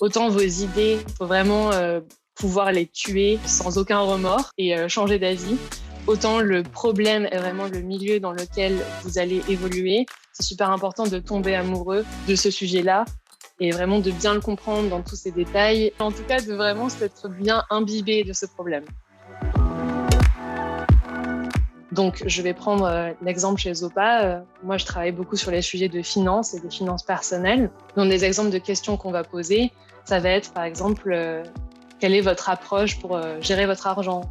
autant vos idées, il faut vraiment pouvoir les tuer sans aucun remords et changer d'avis. Autant le problème est vraiment le milieu dans lequel vous allez évoluer. C'est super important de tomber amoureux de ce sujet-là et vraiment de bien le comprendre dans tous ses détails. En tout cas, de vraiment s'être bien imbibé de ce problème. Donc, je vais prendre euh, l'exemple chez Zopa. Euh, moi, je travaille beaucoup sur les sujets de finance et des finances personnelles. Donc, des exemples de questions qu'on va poser, ça va être, par exemple, euh, quelle est votre approche pour gérer votre argent?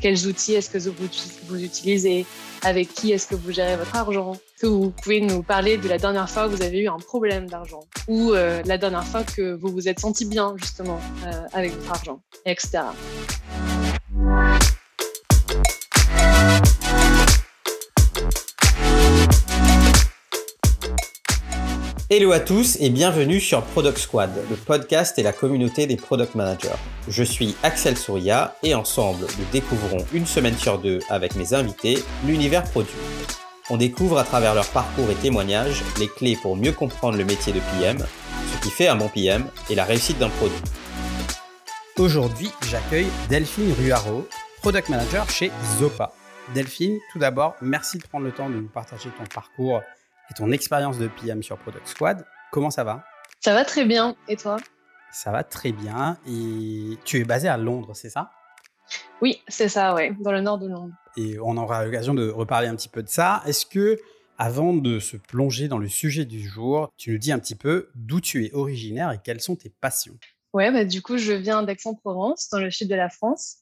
Quels outils est-ce que vous, utilisez? Avec qui est-ce que vous gérez votre argent? Que vous pouvez nous parler de la dernière fois que vous avez eu un problème d'argent? Ou la dernière fois que vous vous êtes senti bien, justement, avec votre argent, etc. Hello à tous et bienvenue sur Product Squad, le podcast et la communauté des product managers. Je suis Axel Souria et ensemble, nous découvrons une semaine sur deux avec mes invités l'univers produit. On découvre à travers leur parcours et témoignages les clés pour mieux comprendre le métier de PM, ce qui fait un bon PM et la réussite d'un produit. Aujourd'hui, j'accueille Delphine Ruaro, product manager chez Zopa. Delphine, tout d'abord, merci de prendre le temps de nous partager ton parcours et ton expérience de PM sur Product Squad. Comment ça va? Ça va très bien. Et toi? Ça va très bien. Et tu es basé à Londres, c'est ça? Oui, c'est ça, ouais, dans le nord de Londres. Et on aura l'occasion de reparler un petit peu de ça. Est-ce que, avant de se plonger dans le sujet du jour, tu nous dis un petit peu d'où tu es originaire et quelles sont tes passions? Ouais, bah, du coup, je viens d'Aix-en-Provence, dans le sud de la France.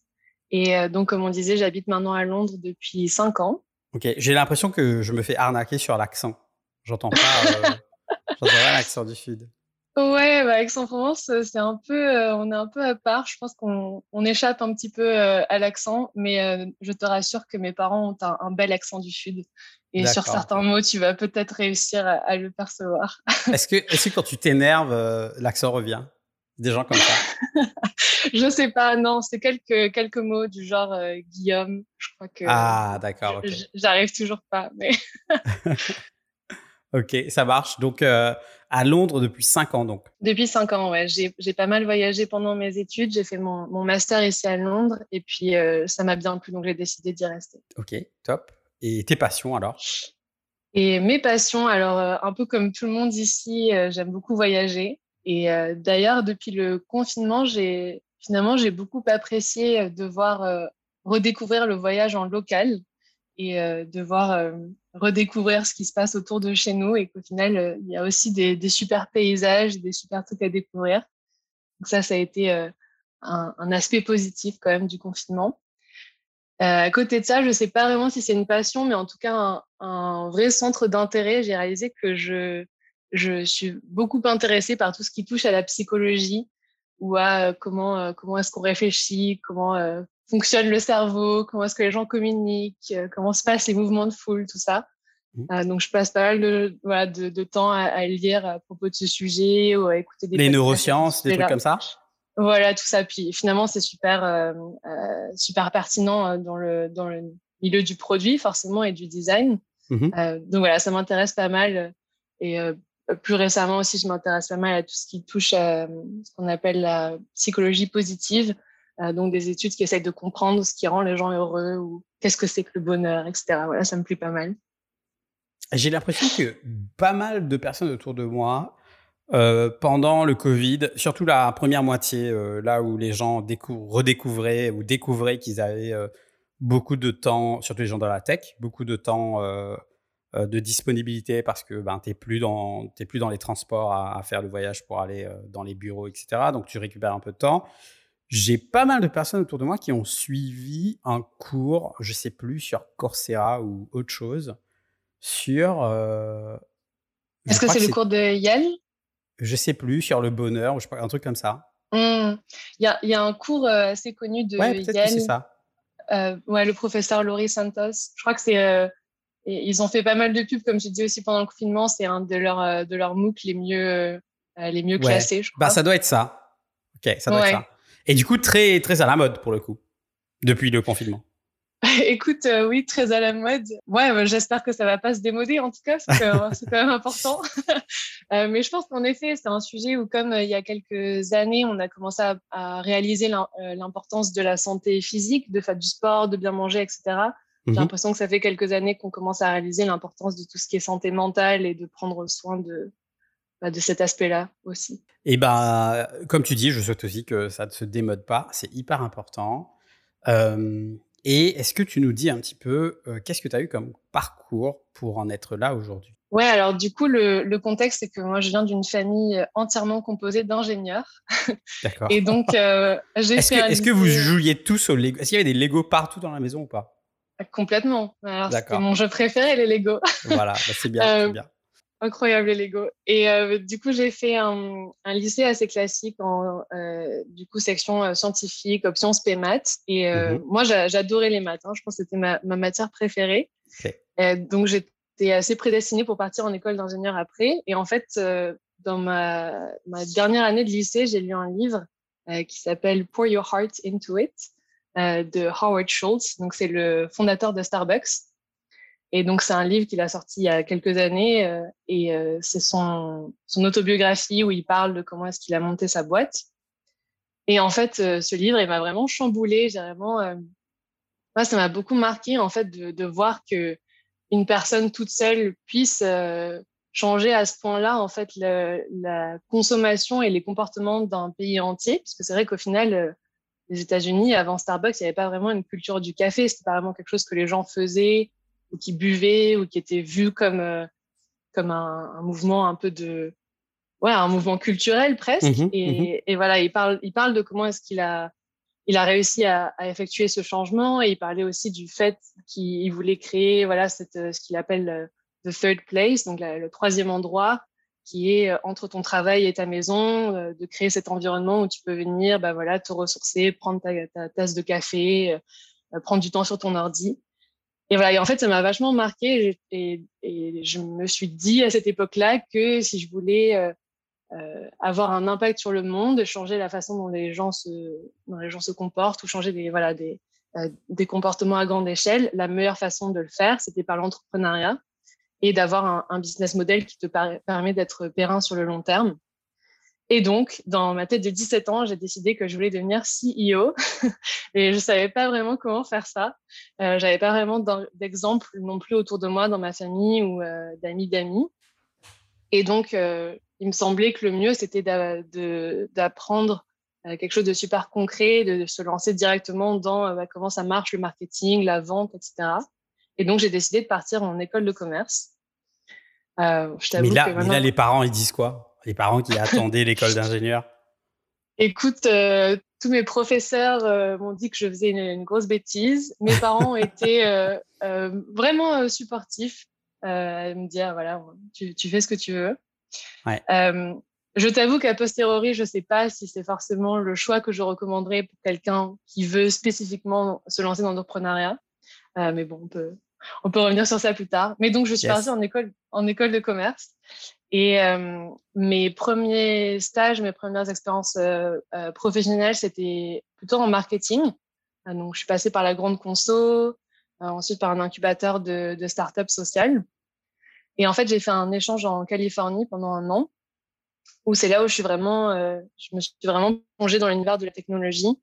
Et euh, donc, comme on disait, j'habite maintenant à Londres depuis 5 ans. Ok, j'ai l'impression que je me fais arnaquer sur l'accent. J'entends pas, euh, l'accent du sud. Ouais, bah, Aix-en-Provence, euh, c'est un peu, euh, on est un peu à part. Je pense qu'on on échappe un petit peu à l'accent, mais je te rassure que mes parents ont un, bel accent du sud. Et sur certains mots, tu vas peut-être réussir à, le percevoir. est-ce que, est-ce que quand tu t'énerves, l'accent revient? Des gens comme ça? Je sais pas, non, c'est quelques, quelques mots du genre Guillaume. Je crois que. Ah, d'accord. J'arrive toujours pas, mais. Ok, ça marche. Donc, euh, à Londres depuis cinq ans, donc. Depuis cinq ans, ouais. J'ai pas mal voyagé pendant mes études. J'ai fait mon, mon, master ici à Londres et puis euh, ça m'a bien plu, donc j'ai décidé d'y rester. Ok, top. Et tes passions alors? Et mes passions, alors euh, un peu comme tout le monde ici, j'aime beaucoup voyager. Et d'ailleurs, depuis le confinement, j'ai finalement j'ai beaucoup apprécié de voir redécouvrir le voyage en local et de voir redécouvrir ce qui se passe autour de chez nous et qu'au final, euh, il y a aussi des, super paysages, des super trucs à découvrir. Donc ça, ça a été euh, un, aspect positif quand même du confinement. Euh, à côté de ça, je ne sais pas vraiment si c'est une passion, mais en tout cas un, un vrai centre d'intérêt. J'ai réalisé que je, je suis beaucoup intéressée par tout ce qui touche à la psychologie ou à comment, comment est-ce qu'on réfléchit, comment fonctionne le cerveau, comment est-ce que les gens communiquent, euh, comment se passent les mouvements de foule, tout ça. Mmh. Euh, donc, je passe pas mal de, voilà, de, de temps à, à, lire à propos de ce sujet ou à écouter des Les neurosciences, des trucs comme ça? Voilà, tout ça. Puis finalement, c'est super, euh, euh super pertinent dans le, dans le milieu du produit, forcément, et du design. Euh, donc voilà, ça m'intéresse pas mal. Et plus récemment aussi, je m'intéresse pas mal à tout ce qui touche à ce qu'on appelle la psychologie positive. Euh, donc des études qui essayent de comprendre ce qui rend les gens heureux ou qu'est-ce que c'est que le bonheur, etc. Voilà, ça me plaît pas mal. J'ai l'impression que pas mal de personnes autour de moi, euh, pendant le Covid, surtout la première moitié, euh, là où les gens redécouvraient ou découvraient qu'ils avaient beaucoup de temps, surtout les gens dans la tech, beaucoup de temps de disponibilité parce que ben, tu n'es plus, dans, plus dans les transports à, à, faire le voyage pour aller dans les bureaux, etc. Donc tu récupères un peu de temps j'ai pas mal de personnes autour de moi qui ont suivi un cours, je sais plus, sur Coursera ou autre chose, sur. Euh, Est-ce que c'est le cours de Yale? Je sais plus, sur le bonheur, ou je sais pas, un truc comme ça. Mmh. Il y, a, un cours euh, assez connu de ouais, Yale. c'est ça. Euh, ouais, le professeur Laurie Santos. Je crois que c'est. ils ont fait pas mal de pubs, comme j'ai dit aussi pendant le confinement. C'est un de leurs de leurs MOOC les mieux les mieux classés, je bah, crois. Bah, ça doit être ça. Ok, ça doit être ça. Et du coup, très, très à la mode pour le coup, depuis le confinement. Écoute, euh, oui, très à la mode. Ouais, j'espère que ça va pas se démoder en tout cas, parce que c'est quand même important. euh, mais je pense qu'en effet, c'est un sujet où, comme euh, il y a quelques années, on a commencé à, à réaliser l'importance de la santé physique, de faire du sport, de bien manger, etc. J'ai mhm. l'impression que ça fait quelques années qu'on commence à réaliser l'importance de tout ce qui est santé mentale et de prendre soin de, bah, de cet aspect-là aussi. Et bah, comme tu dis, je souhaite aussi que ça ne se démode pas. C'est hyper important. Euh, et est-ce que tu nous dis un petit peu euh, qu'est-ce que tu as eu comme parcours pour en être là aujourd'hui? Ouais, alors du coup, le, le contexte, c'est que moi, je viens d'une famille entièrement composée d'ingénieurs. D'accord. Et donc, euh, j'ai est-ce fait. Que, est-ce que vous jouiez tous au Lego? Est-ce qu'il y avait des Lego partout dans la maison ou pas? Complètement. Alors, c'était mon jeu préféré, les Lego. voilà, bah, c'est bien, c'est bien. Incroyable les Lego. Et euh, du coup, j'ai fait un, un, lycée assez classique en euh, du coup section euh, scientifique, option spé maths. Et mm-hmm. moi, j'adorais les maths. Hein. Je pense que c'était ma, ma, matière préférée. Okay. donc, j'étais assez prédestinée pour partir en école d'ingénieur après. Et en fait, dans ma, ma, dernière année de lycée, j'ai lu un livre qui s'appelle Pour Your Heart Into It de Howard Schultz. Donc, c'est le fondateur de Starbucks. Et donc, c'est un livre qu'il a sorti il y a quelques années euh, et euh, c'est son, autobiographie où il parle de comment est-ce qu'il a monté sa boîte. Et en fait, euh, ce livre, il m'a vraiment chamboulé. J'ai vraiment, moi, ça m'a beaucoup marqué en fait de, voir que une personne toute seule puisse changer à ce point-là en fait la consommation et les comportements d'un pays entier. Parce que c'est vrai qu'au final, les États-Unis, avant Starbucks, il n'y avait pas vraiment une culture du café. C'était pas vraiment quelque chose que les gens faisaient ou qui buvaient ou qui étaient vus comme euh, comme un, un, mouvement un peu de ouais un mouvement culturel presque. Mmh et, mmh et, voilà il parle il parle de comment est-ce qu'il a il a réussi à, à, effectuer ce changement. Et il parlait aussi du fait qu'il voulait créer voilà cette ce qu'il appelle le, the third place donc la, le troisième endroit qui est euh, entre ton travail et ta maison, euh, de créer cet environnement où tu peux venir, bah voilà, te ressourcer, prendre ta, ta tasse de café, euh, prendre du temps sur ton ordi. Et en fait, ça m'a vachement marqué et, je me suis dit à cette époque-là que si je voulais euh, euh, avoir un impact sur le monde, changer la façon dont les gens se, comportent ou changer euh, des comportements à grande échelle, la meilleure façon de le faire, c'était par l'entrepreneuriat et d'avoir un, un, business model qui te permet d'être périn sur le long terme. Et donc, dans ma tête de 17 ans, j'ai décidé que je voulais devenir CEO. et je savais pas vraiment comment faire ça. Euh, J'avais pas vraiment d'exemple non plus autour de moi, dans ma famille ou euh, d'amis d'amis. Et donc, euh, il me semblait que le mieux, c'était d'apprendre euh, quelque chose de super concret, de, se lancer directement dans bah, comment ça marche, le marketing, la vente, etc. Et donc, j'ai décidé de partir en école de commerce. Je mais, là, maintenant... mais là, les parents, ils disent quoi? Les parents qui attendaient l'école d'ingénieur Écoute, euh, tous mes professeurs euh, m'ont dit que je faisais une, une, grosse bêtise. Mes parents étaient euh, euh vraiment supportifs à me dire voilà, tu, tu, fais ce que tu veux. Ouais. je t'avoue qu'à posteriori, je ne sais pas si c'est forcément le choix que je recommanderais pour quelqu'un qui veut spécifiquement se lancer dans l'entrepreneuriat. mais bon, on peut, on peut revenir sur ça plus tard. Mais donc, je suis yes. partie en école, en école de commerce. Et euh, mes premiers stages, mes premières expériences euh, euh, professionnelles, c'était plutôt en marketing. Donc, je suis passée par la grande conso, ensuite par un incubateur de, de start-up social. Et en fait, j'ai fait un échange en Californie pendant un an, où c'est là où je suis vraiment, euh, je me suis vraiment plongée dans l'univers de la technologie.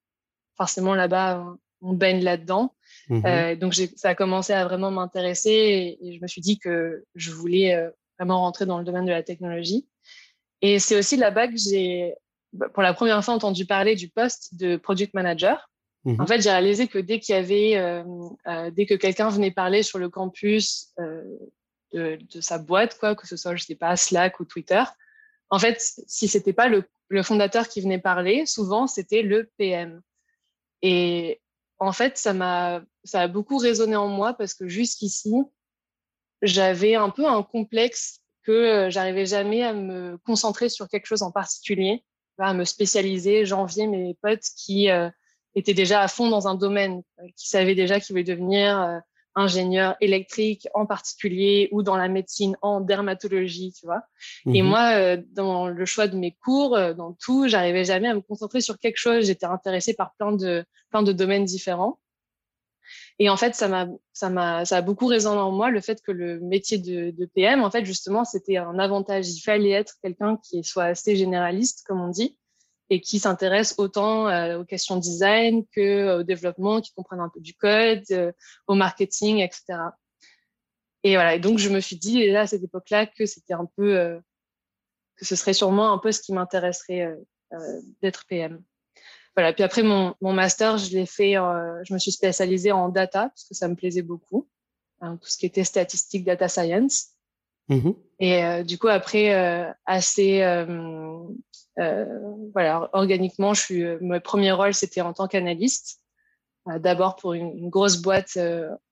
Forcément, là-bas, on baigne là-dedans. Mmh. donc, ça a commencé à vraiment m'intéresser et, et, je me suis dit que je voulais vraiment rentrer dans le domaine de la technologie. Et c'est aussi là-bas que j'ai, bah, pour la première fois, entendu parler du poste de product manager. Mmh. En fait, j'ai réalisé que dès qu'il y avait, euh, euh, dès que quelqu'un venait parler sur le campus euh, de, de, sa boîte, quoi, que ce soit, je sais pas, Slack ou Twitter, en fait, si c'était pas le, le, fondateur qui venait parler, souvent c'était le PM. Et en fait, ça m'a, ça a beaucoup résonné en moi parce que jusqu'ici, j'avais un peu un complexe que euh, j'arrivais jamais à me concentrer sur quelque chose en particulier, à me spécialiser. J'enviais mes potes qui euh, étaient déjà à fond dans un domaine, euh, qui savaient déjà qu'ils voulaient devenir euh, ingénieur électrique en particulier ou dans la médecine en dermatologie, tu vois. Mmh. Et moi, euh, dans le choix de mes cours, dans tout, j'arrivais jamais à me concentrer sur quelque chose. J'étais intéressée par plein de plein de domaines différents. Et en fait, ça m'a, ça m'a, ça a beaucoup résonné en moi le fait que le métier de, PM, en fait, justement, c'était un avantage. Il fallait être quelqu'un qui soit assez généraliste, comme on dit, et qui s'intéresse autant euh, aux questions design que euh, au développement, qui comprenne un peu du code, euh, au marketing, etc. Et voilà. Et donc, je me suis dit, à cette époque-là, que c'était un peu, que ce serait sûrement un peu ce qui m'intéresserait d'être PM. Voilà. Puis après, mon, mon master, je l'ai fait, je me suis spécialisée en data, parce que ça me plaisait beaucoup. Hein, tout ce qui était statistique, data science. Mmh et du coup, après, assez euh, voilà, organiquement, je suis, euh, mon premier rôle, c'était en tant qu'analyste. Euh, d'abord pour une, grosse boîte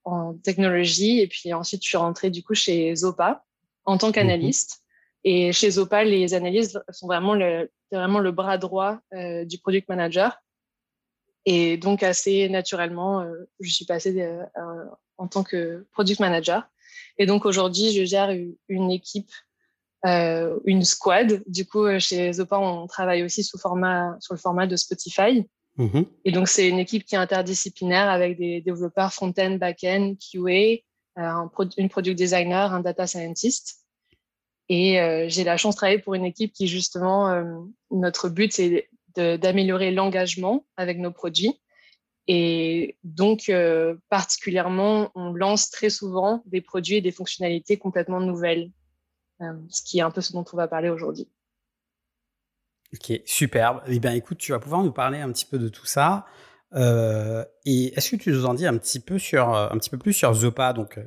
en technologie, et puis ensuite, je suis rentrée du coup chez Zopa en tant qu'analyste. Et chez Zopa, les analystes sont vraiment le, vraiment le bras droit du product manager. Et donc, assez naturellement, je suis passée en tant que product manager. Et donc, aujourd'hui, je gère une équipe euh, une squad. Du coup, euh, chez Zopa, on travaille aussi sous format, sur le format de Spotify. Mhm. Et donc, c'est une équipe qui est interdisciplinaire avec des développeurs front-end, back-end, QA, euh, un une product designer, un data scientist. Et j'ai la chance de travailler pour une équipe qui, justement, notre but, c'est d'améliorer l'engagement avec nos produits. Et donc, particulièrement, on lance très souvent des produits et des fonctionnalités complètement nouvelles. Euh, ce qui est un peu ce dont on va parler aujourd'hui. Ok, superbe. Eh bien, écoute, tu vas pouvoir nous parler un petit peu de tout ça. Euh, et est-ce que tu nous en dis un petit peu sur, euh, un petit peu plus sur Zopa, donc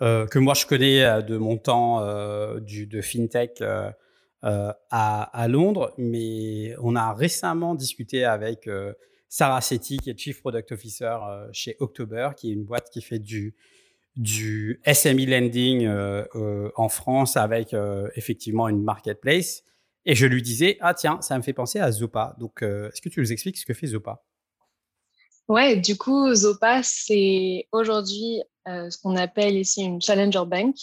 que moi je connais de mon temps du, de fintech à, Londres, mais on a récemment discuté avec Sarah Setti, qui est Chief Product Officer chez October, qui est une boîte qui fait du SME lending euh, euh, en France avec euh, effectivement une marketplace. Et je lui disais, ah tiens, ça me fait penser à Zopa. Donc, est-ce que tu nous expliques ce que fait Zopa? Ouais, du coup, Zopa, c'est aujourd'hui ce qu'on appelle ici une challenger bank.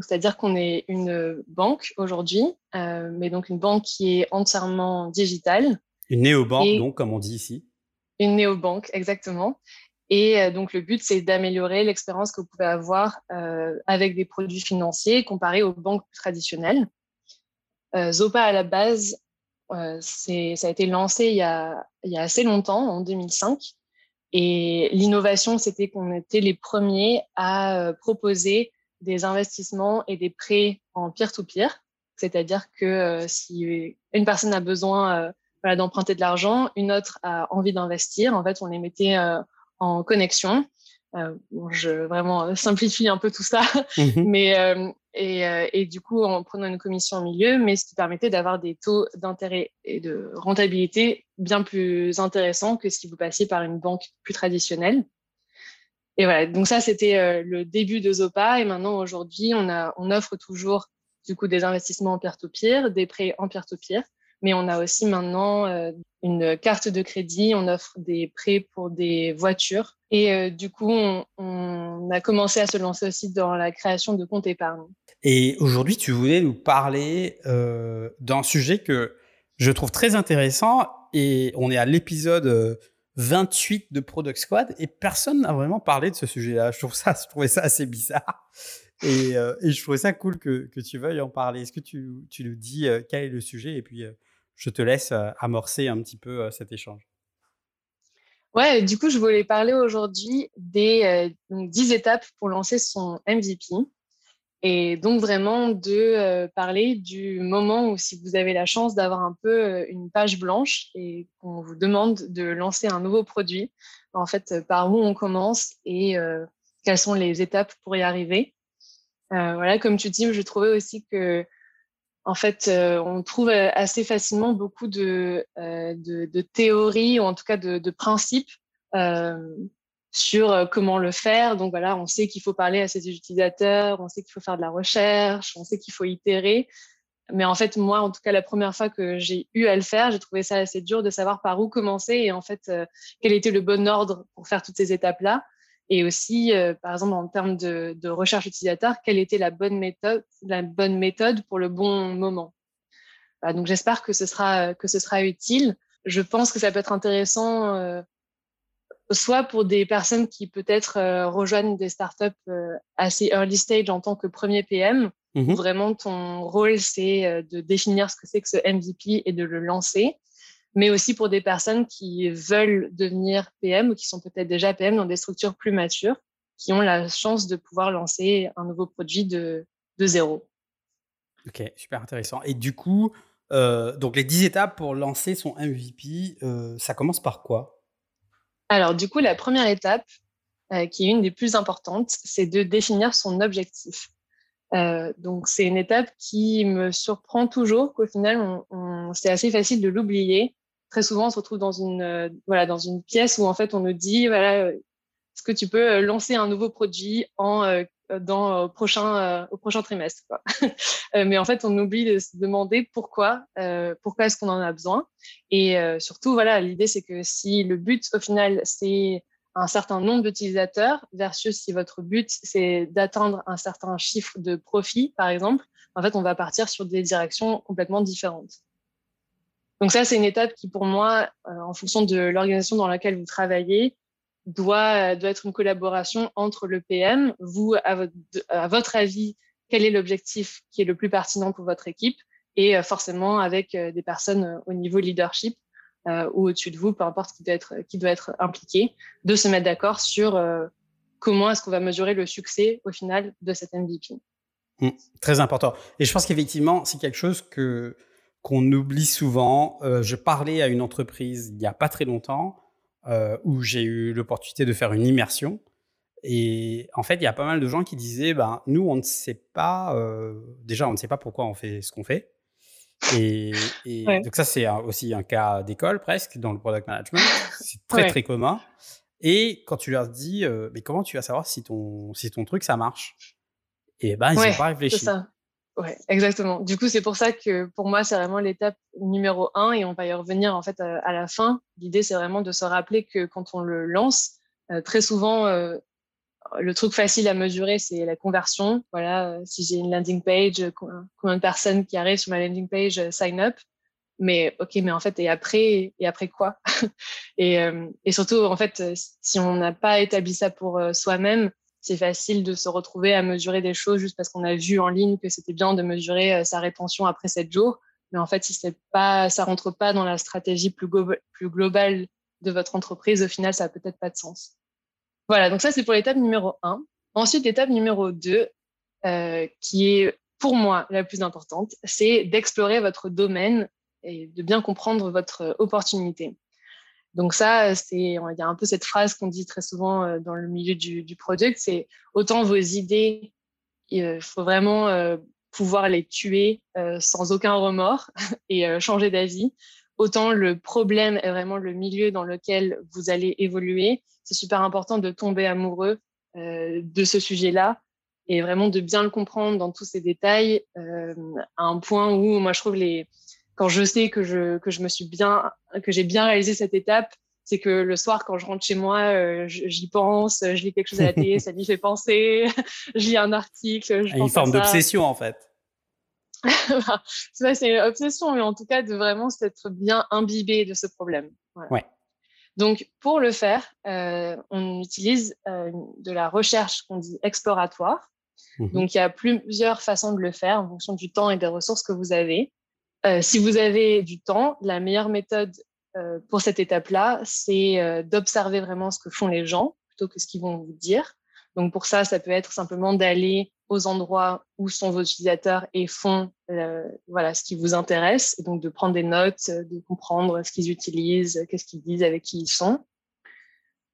C'est-à-dire qu'on est une banque aujourd'hui, mais donc une banque qui est entièrement digitale. Une néobanque, donc, comme on dit ici. Une néobanque, exactement. Et euh, donc, le but, c'est d'améliorer l'expérience que vous pouvez avoir euh, avec des produits financiers comparés aux banques traditionnelles. Euh, Zopa, à la base, ça a été lancé il y a, il y a assez longtemps, en 2005. Et l'innovation, c'était qu'on était les premiers à proposer des investissements et des prêts en peer-to-peer. C'est-à-dire que si une personne a besoin d'emprunter de l'argent, une autre a envie d'investir, en fait, on les mettait en connexion. Euh, je vraiment euh, simplifie un peu tout ça, mhm. mais euh, et, du coup en prenant une commission au milieu, mais ce qui permettait d'avoir des taux d'intérêt et de rentabilité bien plus intéressants que si vous passiez par une banque plus traditionnelle. Et voilà, donc ça c'était le début de Zopa et maintenant aujourd'hui on on offre toujours du coup des investissements en peer-to-peer, des prêts en peer-to-peer, mais on a aussi maintenant une carte de crédit, on offre des prêts pour des voitures. Et euh, du coup, on, a commencé à se lancer aussi dans la création de comptes épargne. Et aujourd'hui, tu voulais nous parler euh, d'un sujet que je trouve très intéressant. Et on est à l'épisode 28 euh, de Product Squad et personne n'a vraiment parlé de ce sujet-là. Je, trouvais ça assez bizarre. Et, je trouvais ça cool que, tu veuilles en parler. Est-ce que tu, tu, nous dis quel est le sujet? Et puis je te laisse euh, amorcer un petit peu euh, cet échange. Ouais, du coup, je voulais parler aujourd'hui des 10 euh, étapes pour lancer son MVP. Et donc vraiment de parler du moment où si vous avez la chance d'avoir un peu une page blanche et qu'on vous demande de lancer un nouveau produit, en fait, par où on commence et quelles sont les étapes pour y arriver. voilà, comme tu dis, je trouvais aussi que en fait, euh, on trouve euh, assez facilement beaucoup de, euh, de, théories, ou en tout cas de, principes sur comment le faire. Donc voilà, on sait qu'il faut parler à ses utilisateurs, on sait qu'il faut faire de la recherche, on sait qu'il faut itérer. Mais en fait, moi, en tout cas, la première fois que j'ai eu à le faire, j'ai trouvé ça assez dur de savoir par où commencer et en fait, quel était le bon ordre pour faire toutes ces étapes-là. Et aussi, euh, par exemple, en termes de, recherche utilisateur, quelle était la bonne méthode, la bonne méthode pour le bon moment. donc, j'espère que ce sera que ce sera utile. Je pense que ça peut être intéressant euh, soit pour des personnes qui peut-être rejoignent des startups assez early stage en tant que premier PM, où mmh vraiment ton rôle c'est de définir ce que c'est que ce MVP et de le lancer, mais aussi pour des personnes qui veulent devenir PM ou qui sont peut-être déjà PM dans des structures plus matures, qui ont la chance de pouvoir lancer un nouveau produit de, de zéro. Ok, super intéressant. Et du coup, euh, donc les 10 étapes pour lancer son MVP, euh, ça commence par quoi? Alors du coup, la première étape, euh, qui est une des plus importantes, c'est de définir son objectif. donc c'est une étape qui me surprend toujours qu'au final, c'est assez facile de l'oublier. Très souvent, on se retrouve dans une, voilà, dans une pièce où en fait on nous dit, voilà, est-ce que tu peux lancer un nouveau produit en euh, dans, au, prochain, euh, au prochain trimestre. Euh, mais en fait, on oublie de se demander pourquoi, pourquoi est-ce qu'on en a besoin. Et surtout, voilà, l'idée, c'est que si le but, au final, c'est un certain nombre d'utilisateurs versus si votre but, c'est d'atteindre un certain chiffre de profit, par exemple, en fait, on va partir sur des directions complètement différentes. Donc ça, c'est une étape qui, pour moi, en fonction de l'organisation dans laquelle vous travaillez, doit, doit être une collaboration entre le PM, vous, à votre, avis, quel est l'objectif qui est le plus pertinent pour votre équipe, et euh, forcément avec euh, des personnes euh, au niveau leadership ou au-dessus de vous, peu importe qui doit être, qui doit être impliqué, de se mettre d'accord sur comment est-ce qu'on va mesurer le succès au final de cette MVP. Mmh, très important. Et je pense qu'effectivement, c'est quelque chose que qu'on oublie souvent. je parlais à une entreprise il n'y a pas très longtemps euh, où j'ai eu l'opportunité de faire une immersion. Et en fait, il y a pas mal de gens qui disaient, ben, nous, on ne sait pas, euh, déjà, on ne sait pas pourquoi on fait ce qu'on fait. Et, donc ça, c'est aussi un cas d'école presque dans le product management. C'est très, très commun. Et quand tu leur dis, euh, mais comment tu vas savoir si ton, si ton truc, ça marche? Et ben, ils n'ont pas réfléchi. Ça. Ouais, exactement. Du coup, c'est pour ça que pour moi, c'est vraiment l'étape numéro un et on va y revenir en fait à, la fin. L'idée, c'est vraiment de se rappeler que quand on le lance, euh, très souvent, euh, le truc facile à mesurer, c'est la conversion. Voilà, euh, si j'ai une landing page, combien de personnes qui arrivent sur ma landing page sign up. Mais ok, mais en fait, et après, et après quoi? Et, et surtout, en fait, si on n'a pas établi ça pour soi-même, c'est facile de se retrouver à mesurer des choses juste parce qu'on a vu en ligne que c'était bien de mesurer euh, sa rétention après 7 jours. Mais en fait, si c'est pas, ça rentre pas dans la stratégie plus, globale de votre entreprise, au final, ça n'a peut-être pas de sens. Voilà, donc ça, c'est pour l'étape numéro 1. Ensuite, l'étape numéro 2, euh, qui est pour moi la plus importante, c'est d'explorer votre domaine et de bien comprendre votre opportunité. Donc ça, c'est il y a un peu cette phrase qu'on dit très souvent euh, dans le milieu du, du product, c'est autant vos idées, il faut vraiment euh, pouvoir les tuer euh, sans aucun remords et changer d'avis. Autant le problème est vraiment le milieu dans lequel vous allez évoluer. C'est super important de tomber amoureux de ce sujet-là et vraiment de bien le comprendre dans tous ses détails à un point où moi je trouve les quand je sais que je, que je me suis bien, que j'ai bien réalisé cette étape, c'est que le soir, quand je rentre chez moi, euh, j'y pense, je lis quelque chose à la télé, ça m'y fait penser, je lis un article. Je une forme d'obsession, en fait. c'est une obsession, mais en tout cas, de vraiment s'être bien imbibé de ce problème. Ouais. Donc, pour le faire, euh, on utilise euh, de la recherche qu'on dit exploratoire. Mmh Donc, il y a plusieurs façons de le faire en fonction du temps et des ressources que vous avez. Euh, si vous avez du temps, la meilleure méthode euh, pour cette étape-là, c'est euh, d'observer vraiment ce que font les gens plutôt que ce qu'ils vont vous dire. Donc pour ça, ça peut être simplement d'aller aux endroits où sont vos utilisateurs et font voilà ce qui vous intéresse, et donc de prendre des notes, de comprendre ce qu'ils utilisent, qu'est-ce qu'ils disent, avec qui ils sont.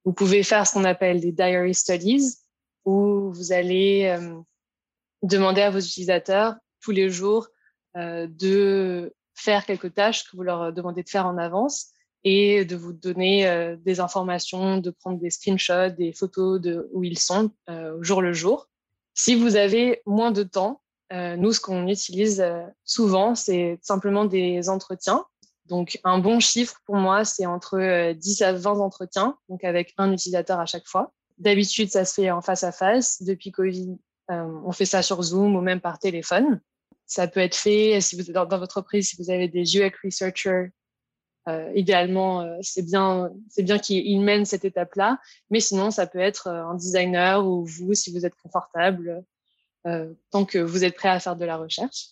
Vous pouvez faire ce qu'on appelle des diary studies, où vous allez demander à vos utilisateurs tous les jours de faire quelques tâches que vous leur demandez de faire en avance et de vous donner euh, des informations, de prendre des screenshots, des photos de où ils sont euh, jour le jour. Si vous avez moins de temps, nous, ce qu'on utilise souvent, c'est simplement des entretiens. Donc, un bon chiffre pour moi, c'est entre 10 à 20 entretiens, donc avec un utilisateur à chaque fois. D'habitude, ça se fait en face à face. Depuis Covid, on fait ça sur Zoom ou même par téléphone. Ça peut être fait si vous êtes dans, votre entreprise, si vous avez des UX researchers idéalement, c'est bien, c'est bien qu'il mène cette étape-là. Mais sinon, ça peut être un designer ou vous, si vous êtes confortable, tant que vous êtes prêt à faire de la recherche.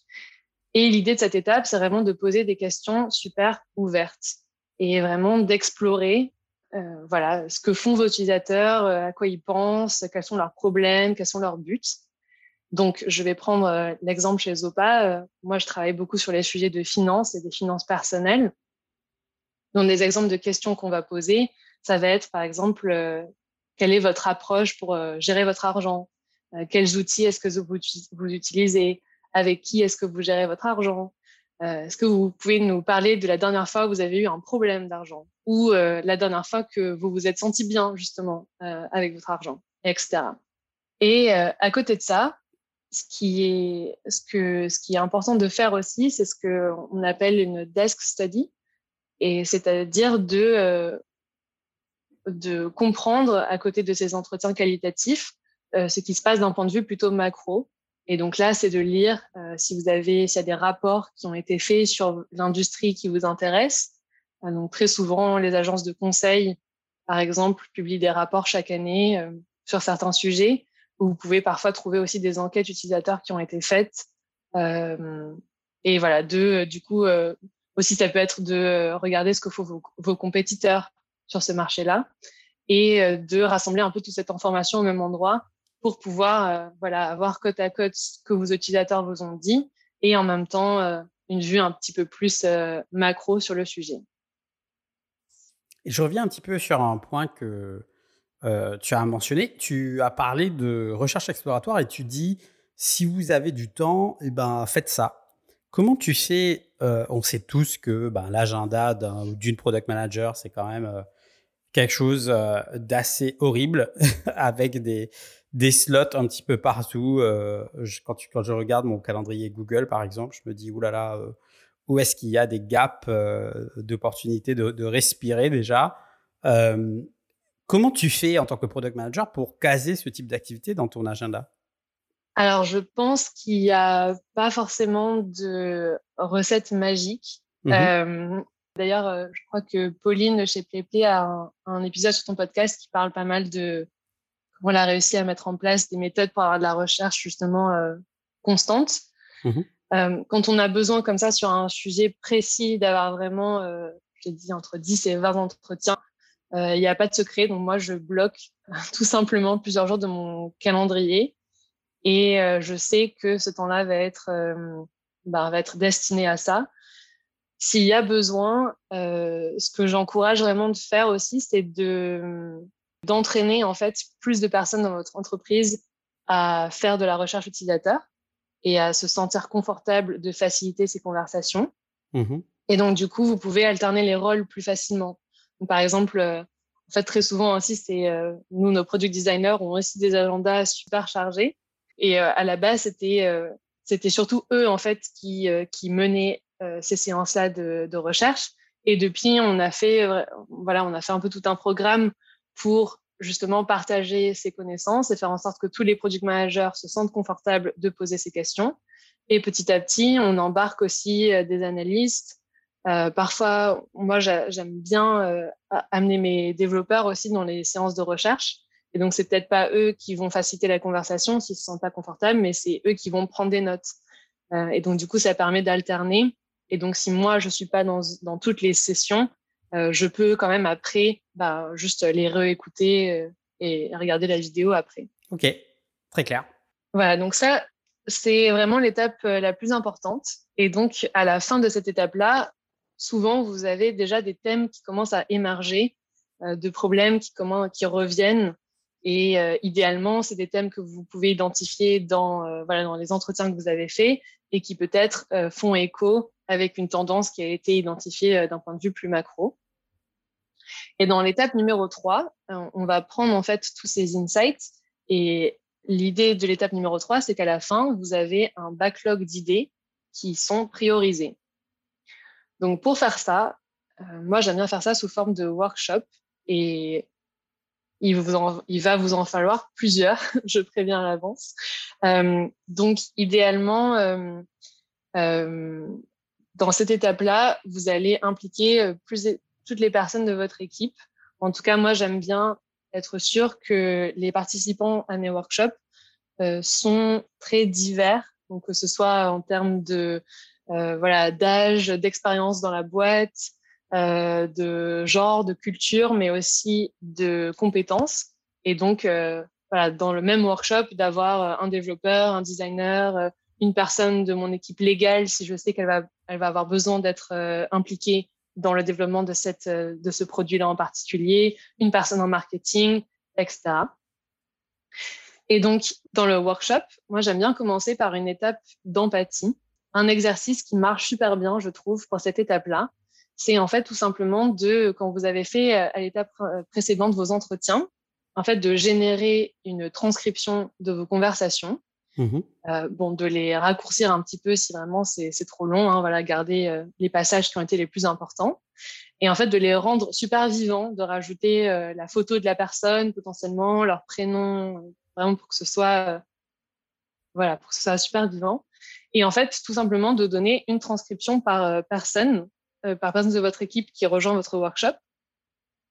Et l'idée de cette étape, c'est vraiment de poser des questions super ouvertes et vraiment d'explorer euh, voilà, ce que font vos utilisateurs, euh, à quoi ils pensent, quels sont leurs problèmes, quels sont leurs buts. Donc, je vais prendre euh, l'exemple chez Zopa. moi, je travaille beaucoup sur les sujets de finance et des finances personnelles. Donc, des exemples de questions qu'on va poser, ça va être, par exemple, quelle est votre approche pour gérer votre argent? Quels outils est-ce que vous, utilisez? Avec qui est-ce que vous gérez votre argent? Est-ce que vous pouvez nous parler de la dernière fois où vous avez eu un problème d'argent? Ou euh, la dernière fois que vous vous êtes senti bien justement euh, avec votre argent, etc. Et euh, à côté de ça, ce qui est, ce que, ce qui est important de faire aussi, c'est ce qu'on appelle une desk study, et c'est-à-dire de, de comprendre à côté de ces entretiens qualitatifs ce qui se passe d'un point de vue plutôt macro. Et donc là, c'est de lire si vous avez, s'il y a des rapports qui ont été faits sur l'industrie qui vous intéresse, euh, donc très souvent, les agences de conseil, par exemple, publient des rapports chaque année euh, sur certains sujets. Vous pouvez parfois trouver aussi des enquêtes utilisateurs qui ont été faites. Euh, et voilà, de, du coup, aussi, ça peut être de regarder ce que font vos, vos compétiteurs sur ce marché-là et de rassembler un peu toute cette information au même endroit pour pouvoir voilà, avoir côte à côte ce que vos utilisateurs vous ont dit et en même temps une vue un petit peu plus macro sur le sujet je reviens un petit peu sur un point que euh, tu as mentionné. Tu as parlé de recherche exploratoire et tu dis si vous avez du temps, eh ben, faites ça. Comment tu sais, euh, on sait tous que ben, l'agenda d'une product manager, c'est quand même euh, quelque chose d'assez horrible avec des, slots un petit peu partout. quand, je regarde mon calendrier Google, par exemple, je me dis, oulala, où est-ce qu'il y a des gaps d'opportunités de, respirer déjà? Comment tu fais en tant que product manager pour caser ce type d'activité dans ton agenda? Alors, je pense qu'il n'y a pas forcément de recette magique. Mmh euh, d'ailleurs, je crois que Pauline chez PlayPlay a un, épisode sur ton podcast qui parle pas mal de comment elle a réussi à mettre en place des méthodes pour avoir de la recherche justement constante. Mmh euh, quand on a besoin comme ça sur un sujet précis d'avoir vraiment, euh, j'ai dit entre 10 et 20 entretiens, euh, il n'y a pas de secret. Donc moi, je bloque tout simplement plusieurs jours de mon calendrier et euh, je sais que ce temps-là va être, euh, bah, va être destiné à ça. S'il y a besoin, ce que j'encourage vraiment de faire aussi, c'est de d'entraîner en fait plus de personnes dans votre entreprise à faire de la recherche utilisateur et à se sentir confortable de faciliter ces conversations. Mmh et donc, du coup, vous pouvez alterner les rôles plus facilement. Par exemple, euh, en fait, très souvent aussi, c'est euh, nous, nos product designers ont aussi des agendas super chargés. Et euh, à la base, c'était c'était surtout eux en fait qui qui menaient ces séances-là de, de, recherche. Et depuis, on a fait voilà, on a fait un peu tout un programme pour justement partager ses connaissances et faire en sorte que tous les product managers se sentent confortables de poser ces questions. Et petit à petit, on embarque aussi des analystes. Euh, parfois, moi, j'aime bien euh, amener mes développeurs aussi dans les séances de recherche. Et donc, c'est peut-être pas eux qui vont faciliter la conversation s'ils se sentent pas confortables, mais c'est eux qui vont prendre des notes. Euh, et donc, du coup, ça permet d'alterner. Et donc, si moi, je suis pas dans, dans toutes les sessions, je peux quand même après bah, juste les réécouter et regarder la vidéo après. Ok, très clair. Voilà, donc ça, c'est vraiment l'étape la plus importante. Et donc, à la fin de cette étape-là, souvent, vous avez déjà des thèmes qui commencent à émerger, de problèmes qui, reviennent. Et idéalement, c'est des thèmes que vous pouvez identifier dans, dans les entretiens que vous avez faits et qui peut-être font écho avec une tendance qui a été identifiée d'un point de vue plus macro. Et dans l'étape numéro 3, euh, on va prendre en fait tous ces insights et l'idée de l'étape numéro 3, c'est qu'à la fin, vous avez un backlog d'idées qui sont priorisées. Donc pour faire ça, euh, moi j'aime bien faire ça sous forme de workshop et il, va vous en falloir plusieurs, je préviens à l'avance. Euh, donc idéalement, dans cette étape-là, vous allez impliquer toutes les personnes de votre équipe. En tout cas, moi, j'aime bien être sûr que les participants à mes workshops sont très divers, que ce soit en termes de voilà d'âge, d'expérience dans la boîte, euh, de genre, de culture, mais aussi de compétences. Et donc, euh, voilà, dans le même workshop, d'avoir euh, un développeur, un designer, une personne de mon équipe légale, si je sais qu'elle va, elle va avoir besoin d'être impliquée dans le développement de, cette, de ce produit-là en particulier, une personne en marketing, etc. Et donc, dans le workshop, moi, j'aime bien commencer par une étape d'empathie, un exercice qui marche super bien, je trouve, pour cette étape-là c'est en fait tout simplement de, quand vous avez fait euh, à l'étape euh, précédente vos entretiens, en fait de générer une transcription de vos conversations. Mmh euh, bon, de les raccourcir un petit peu si vraiment c'est trop long, hein, voilà, garder les passages qui ont été les plus importants. Et en fait, de les rendre super vivants, de rajouter la photo de la personne, potentiellement, leur prénom, vraiment pour que ce soit, voilà, pour que ce soit super vivant. Et en fait, tout simplement de donner une transcription par personne euh, par personne de votre équipe qui rejoint votre workshop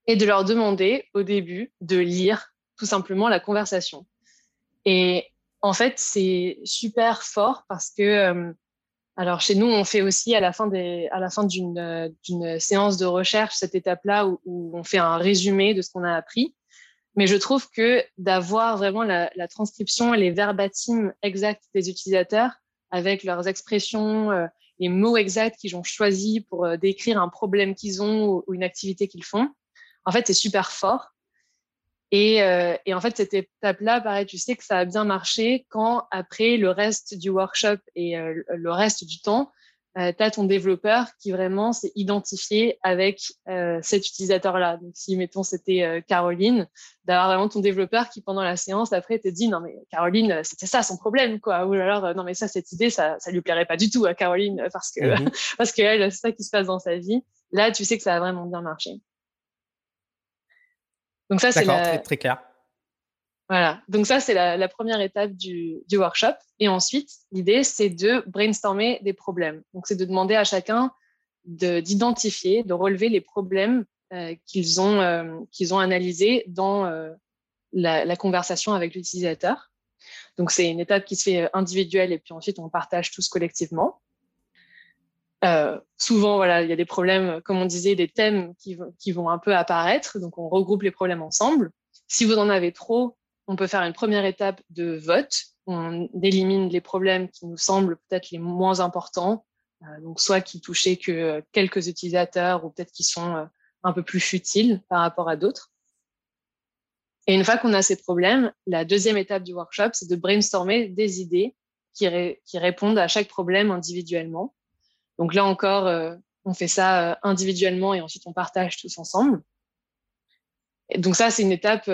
et de leur demander au début de lire tout simplement la conversation. Et en fait, c'est super fort parce que, euh, alors chez nous, on fait aussi à la fin, des, à la fin d'une, euh, d'une séance de recherche cette étape-là où, on fait un résumé de ce qu'on a appris. Mais je trouve que d'avoir vraiment la, la transcription et les verbatims exacts des utilisateurs avec leurs expressions, les mots exacts qu'ils ont choisis pour euh, décrire un problème qu'ils ont ou, une activité qu'ils font. En fait, c'est super fort. Et, euh, et, en fait, cette étape-là, pareil, tu sais que ça a bien marché quand, après le reste du workshop et euh, le reste du temps, euh, tu as ton développeur qui vraiment s'est identifié avec euh, cet utilisateur-là. Donc, si, mettons, c'était euh, Caroline, d'avoir vraiment ton développeur qui, pendant la séance, après, te dit, non, mais Caroline, c'était ça son problème, quoi. Ou alors, non, mais ça, cette idée, ça, ça lui plairait pas du tout à Caroline parce que, mm-hmm. parce que elle, c'est ça qui se passe dans sa vie. Là, tu sais que ça a vraiment bien marché. Donc, ça, c'est très, très clair. Voilà, donc ça, c'est la, première étape du, workshop. Et ensuite, l'idée, c'est de brainstormer des problèmes. Donc, c'est de demander à chacun d'identifier, de, relever les problèmes euh, qu'ils ont, euh, qu'ils ont analysés dans euh, la, conversation avec l'utilisateur. Donc, c'est une étape qui se fait individuelle et puis ensuite, on partage tous collectivement. souvent, voilà, il y a des problèmes, comme on disait, des thèmes qui, qui vont un peu apparaître. Donc, on regroupe les problèmes ensemble. Si vous en avez trop, on peut faire une première étape de vote. On élimine les problèmes qui nous semblent peut-être les moins importants, euh, donc soit qui touchaient que quelques utilisateurs ou peut-être qui sont euh, un peu plus futiles par rapport à d'autres. Et une fois qu'on a ces problèmes, la deuxième étape du workshop, c'est de brainstormer des idées qui, répondent à chaque problème individuellement. Donc là encore, euh, on fait ça individuellement et ensuite on partage tous ensemble. Et donc ça, c'est une étape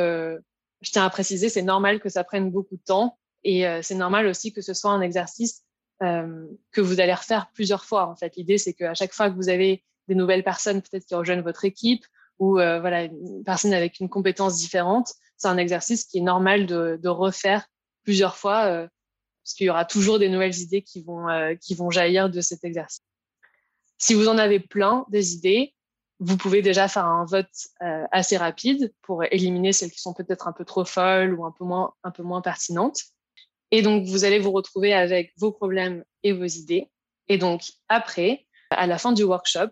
je tiens à préciser, c'est normal que ça prenne beaucoup de temps et euh, c'est normal aussi que ce soit un exercice euh, que vous allez refaire plusieurs fois. En fait, l'idée, c'est qu'à chaque fois que vous avez des nouvelles personnes peut-être qui rejoignent votre équipe ou euh, voilà une personne avec une compétence différente, c'est un exercice qui est normal de, de refaire plusieurs fois parce qu'il y aura toujours des nouvelles idées qui vont qui vont jaillir de cet exercice. Si vous en avez plein des idées, vous pouvez déjà faire un vote euh, assez rapide pour éliminer celles qui sont peut-être un peu trop folles ou un peu moins, un peu moins pertinentes. Et donc, vous allez vous retrouver avec vos problèmes et vos idées. Et donc, après, à la fin du workshop,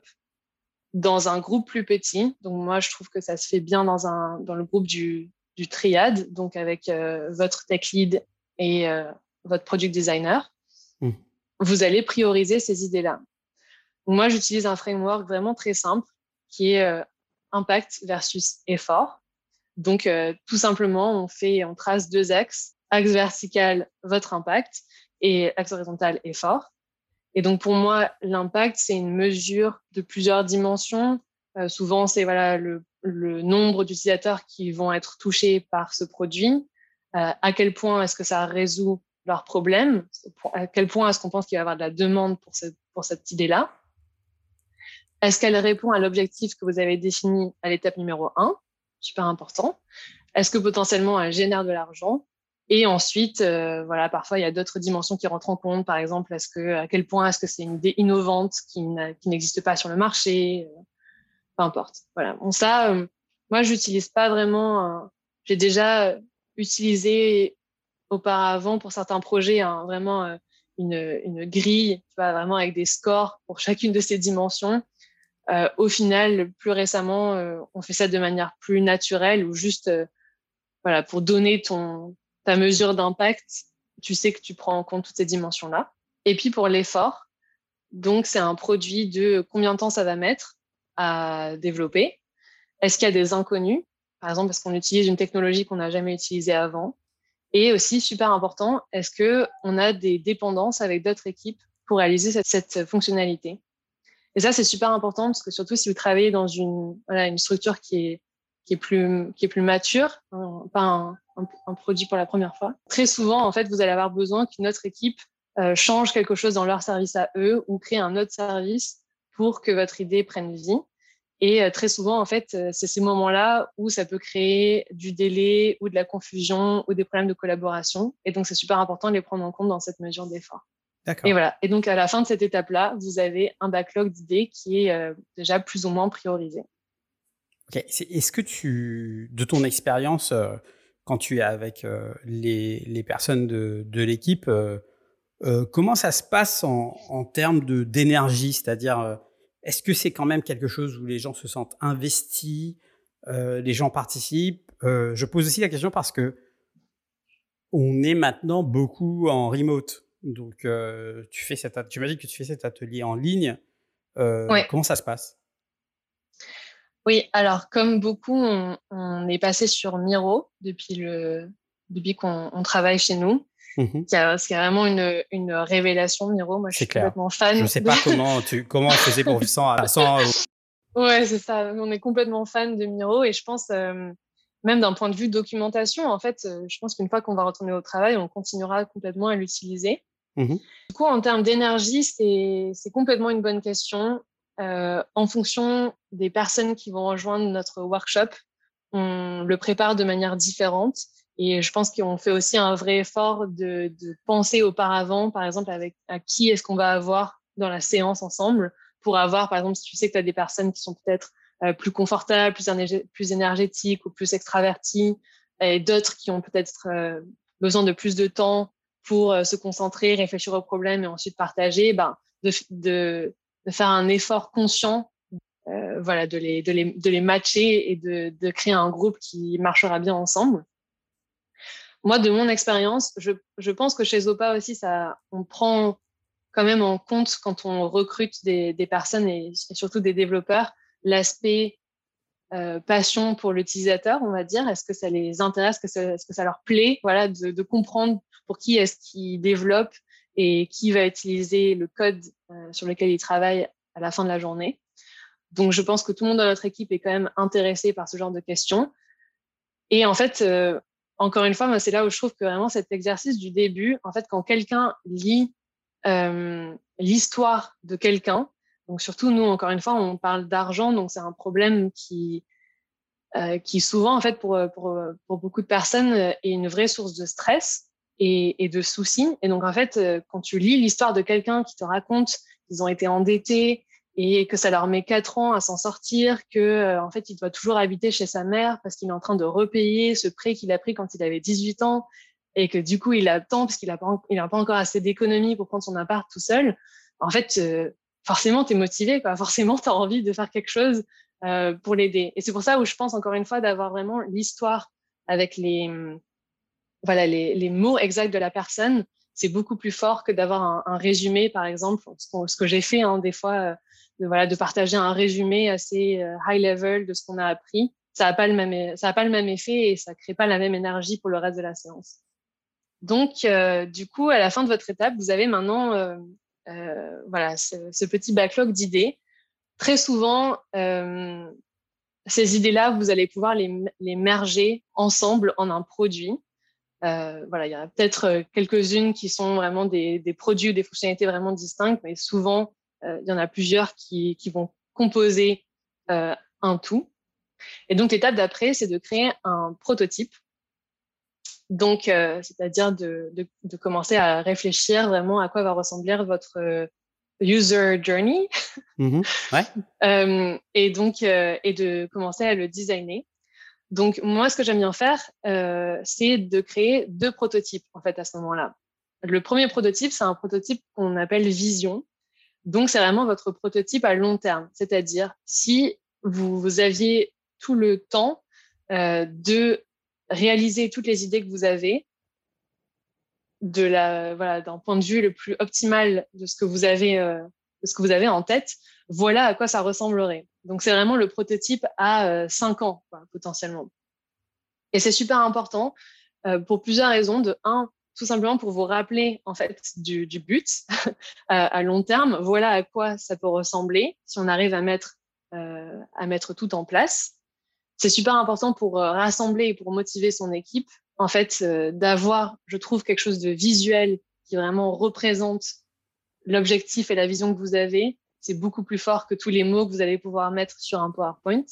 dans un groupe plus petit, donc moi, je trouve que ça se fait bien dans, un, dans le groupe du, du triade, donc avec euh, votre tech lead et euh, votre product designer, mmh. vous allez prioriser ces idées-là. Moi, j'utilise un framework vraiment très simple qui est euh, impact versus effort. Donc, euh, tout simplement, on fait, on trace deux axes. Axe vertical, votre impact, et axe horizontal, effort. Et donc, pour moi, l'impact, c'est une mesure de plusieurs dimensions. Euh, souvent, c'est voilà, le, nombre d'utilisateurs qui vont être touchés par ce produit. à quel point est-ce que ça résout leurs problèmes? À quel point est-ce qu'on pense qu'il va y avoir de la demande pour, ce, pour cette idée-là? Est-ce qu'elle répond à l'objectif que vous avez défini à l'étape numéro 1 Super important. Est-ce que potentiellement elle génère de l'argent? Et ensuite, euh, voilà, parfois il y a d'autres dimensions qui rentrent en compte. Par exemple, à quel point est-ce que c'est une idée innovante qui n'existe pas sur le marché? Peu importe. Voilà. Bon, ça, euh, moi, j'utilise pas vraiment. J'ai déjà utilisé auparavant pour certains projets hein, vraiment une, une, grille, tu vraiment avec des scores pour chacune de ces dimensions. Euh, au final, plus récemment, euh, on fait ça de manière plus naturelle ou juste euh, voilà, pour donner ton, ta mesure d'impact, tu sais que tu prends en compte toutes ces dimensions-là. Et puis pour l'effort, donc c'est un produit de combien de temps ça va mettre à développer. Est-ce qu'il y a des inconnus, par exemple parce qu'on utilise une technologie qu'on n'a jamais utilisée avant? Et aussi, super important, est-ce qu'on a des dépendances avec d'autres équipes pour réaliser cette, cette fonctionnalité? Et ça, c'est super important parce que surtout si vous travaillez dans une, structure qui est, plus, mature, hein, pas un, un, produit pour la première fois. Très souvent, en fait, vous allez avoir besoin qu'une autre équipe euh, change quelque chose dans leur service à eux ou crée un autre service pour que votre idée prenne vie. Et euh, très souvent, en fait, euh, c'est ces moments-là où ça peut créer du délai ou de la confusion ou des problèmes de collaboration. Et donc, c'est super important de les prendre en compte dans cette mesure d'effort. Et voilà. Et donc, à la fin de cette étape-là, vous avez un backlog d'idées qui est euh, déjà plus ou moins priorisé. Ok. Est-ce que tu, de ton expérience, euh, quand tu es avec euh, les, les, personnes de, de l'équipe, comment ça se passe en, en termes d'énergie? C'est-à-dire, est-ce que c'est quand même quelque chose où les gens se sentent investis, les gens participent? Je pose aussi la question parce que on est maintenant beaucoup en remote. Donc, euh, tu fais cette, tu m'as dit que tu fais cet atelier en ligne. Euh, comment ça se passe? Oui, alors comme beaucoup, on, est passé sur Miro depuis le depuis qu'on travaille chez nous. Mmh c'est vraiment une, une, révélation, Miro. Moi, je suis complètement fan. Je ne sais pas comment tu comment on faisait pour 100 à 100 Ouais, c'est ça. On est complètement fan de Miro et je pense euh, même d'un point de vue documentation, en fait, je pense qu'une fois qu'on va retourner au travail, on continuera complètement à l'utiliser. Mmh du coup, en termes d'énergie, c'est complètement une bonne question. Euh, en fonction des personnes qui vont rejoindre notre workshop, on le prépare de manière différente. Et je pense qu'on fait aussi un vrai effort de, de, penser auparavant, par exemple, avec à qui est-ce qu'on va avoir dans la séance ensemble, pour avoir, par exemple, si tu sais que tu as des personnes qui sont peut-être euh, plus confortables, plus, énergétiques ou plus extraverties, et d'autres qui ont peut-être euh, besoin de plus de temps pour euh, se concentrer, réfléchir au problème et ensuite partager, ben, de, de, faire un effort conscient euh, voilà, de les, de, les, de les matcher et de, de créer un groupe qui marchera bien ensemble. Moi, de mon expérience, je, je pense que chez Zopa aussi, ça, on prend quand même en compte quand on recrute des, des personnes et, surtout des développeurs, l'aspect euh, passion pour l'utilisateur, on va dire. Est-ce que ça les intéresse, est-ce que ça leur plaît, voilà, de comprendre pour qui est-ce qu'il développe et qui va utiliser le code euh, sur lequel il travaille à la fin de la journée. Donc, je pense que tout le monde dans notre équipe est quand même intéressé par ce genre de questions. Et en fait, euh, encore une fois, c'est là où je trouve que vraiment cet exercice du début, en fait, quand quelqu'un lit euh, l'histoire de quelqu'un, donc surtout nous, encore une fois, on parle d'argent, donc c'est un problème qui, qui souvent, en fait, pour, pour, pour beaucoup de personnes, est une vraie source de stress et, de soucis. Et donc, en fait, euh, quand tu lis l'histoire de quelqu'un qui te raconte qu'ils ont été endettés et que ça leur met quatre ans à s'en sortir, que euh, en fait, il doit toujours habiter chez sa mère parce qu'il est en train de repayer ce prêt qu'il a pris quand il avait 18 ans et que du coup, il attend parce qu'il n'a pas, a pas encore assez d'économies pour prendre son appart tout seul. En fait, euh, forcément, tu es motivé, quoi. forcément, tu as envie de faire quelque chose pour l'aider. Et c'est pour ça où je pense encore une fois d'avoir vraiment l'histoire avec les, voilà, les, mots exacts de la personne, c'est beaucoup plus fort que d'avoir un, résumé, par exemple, ce, que j'ai fait hein, des fois, euh, de, voilà, de partager un résumé assez euh, high level de ce qu'on a appris. Ça n'a pas le même, ça pas le même effet et ça crée pas la même énergie pour le reste de la séance. Donc, euh, du coup, à la fin de votre étape, vous avez maintenant, voilà, ce, ce, petit backlog d'idées. Très souvent, ces idées-là, vous allez pouvoir les, les merger ensemble en un produit. Euh, voilà, il y a peut-être euh, quelques-unes qui sont vraiment des, des, produits ou des fonctionnalités vraiment distinctes, mais souvent, euh, il y en a plusieurs qui, qui vont composer euh, un tout. Et donc, l'étape d'après, c'est de créer un prototype. Donc, c'est-à-dire de, de, commencer à réfléchir vraiment à quoi va ressembler votre user journey. Mmh ouais. et donc, et de commencer à le designer. Donc, moi, ce que j'aime bien faire, c'est de créer deux prototypes, en fait, à ce moment-là. Le premier prototype, c'est un prototype qu'on appelle vision. Donc, c'est vraiment votre prototype à long terme. C'est-à-dire, si vous, aviez tout le temps euh, de réaliser toutes les idées que vous avez, de la voilà d'un point de vue le plus optimal de ce que vous avez euh, de ce que vous avez en tête, voilà à quoi ça ressemblerait. Donc c'est vraiment le prototype à euh, cinq ans potentiellement. Et c'est super important pour plusieurs raisons. De un, tout simplement pour vous rappeler en fait du, but à long terme. Voilà à quoi ça peut ressembler si on arrive à mettre euh, à mettre tout en place. C'est super important pour euh, rassembler et pour motiver son équipe. En fait, euh, d'avoir, je trouve, quelque chose de visuel qui vraiment représente l'objectif et la vision que vous avez. C'est beaucoup plus fort que tous les mots que vous allez pouvoir mettre sur un PowerPoint.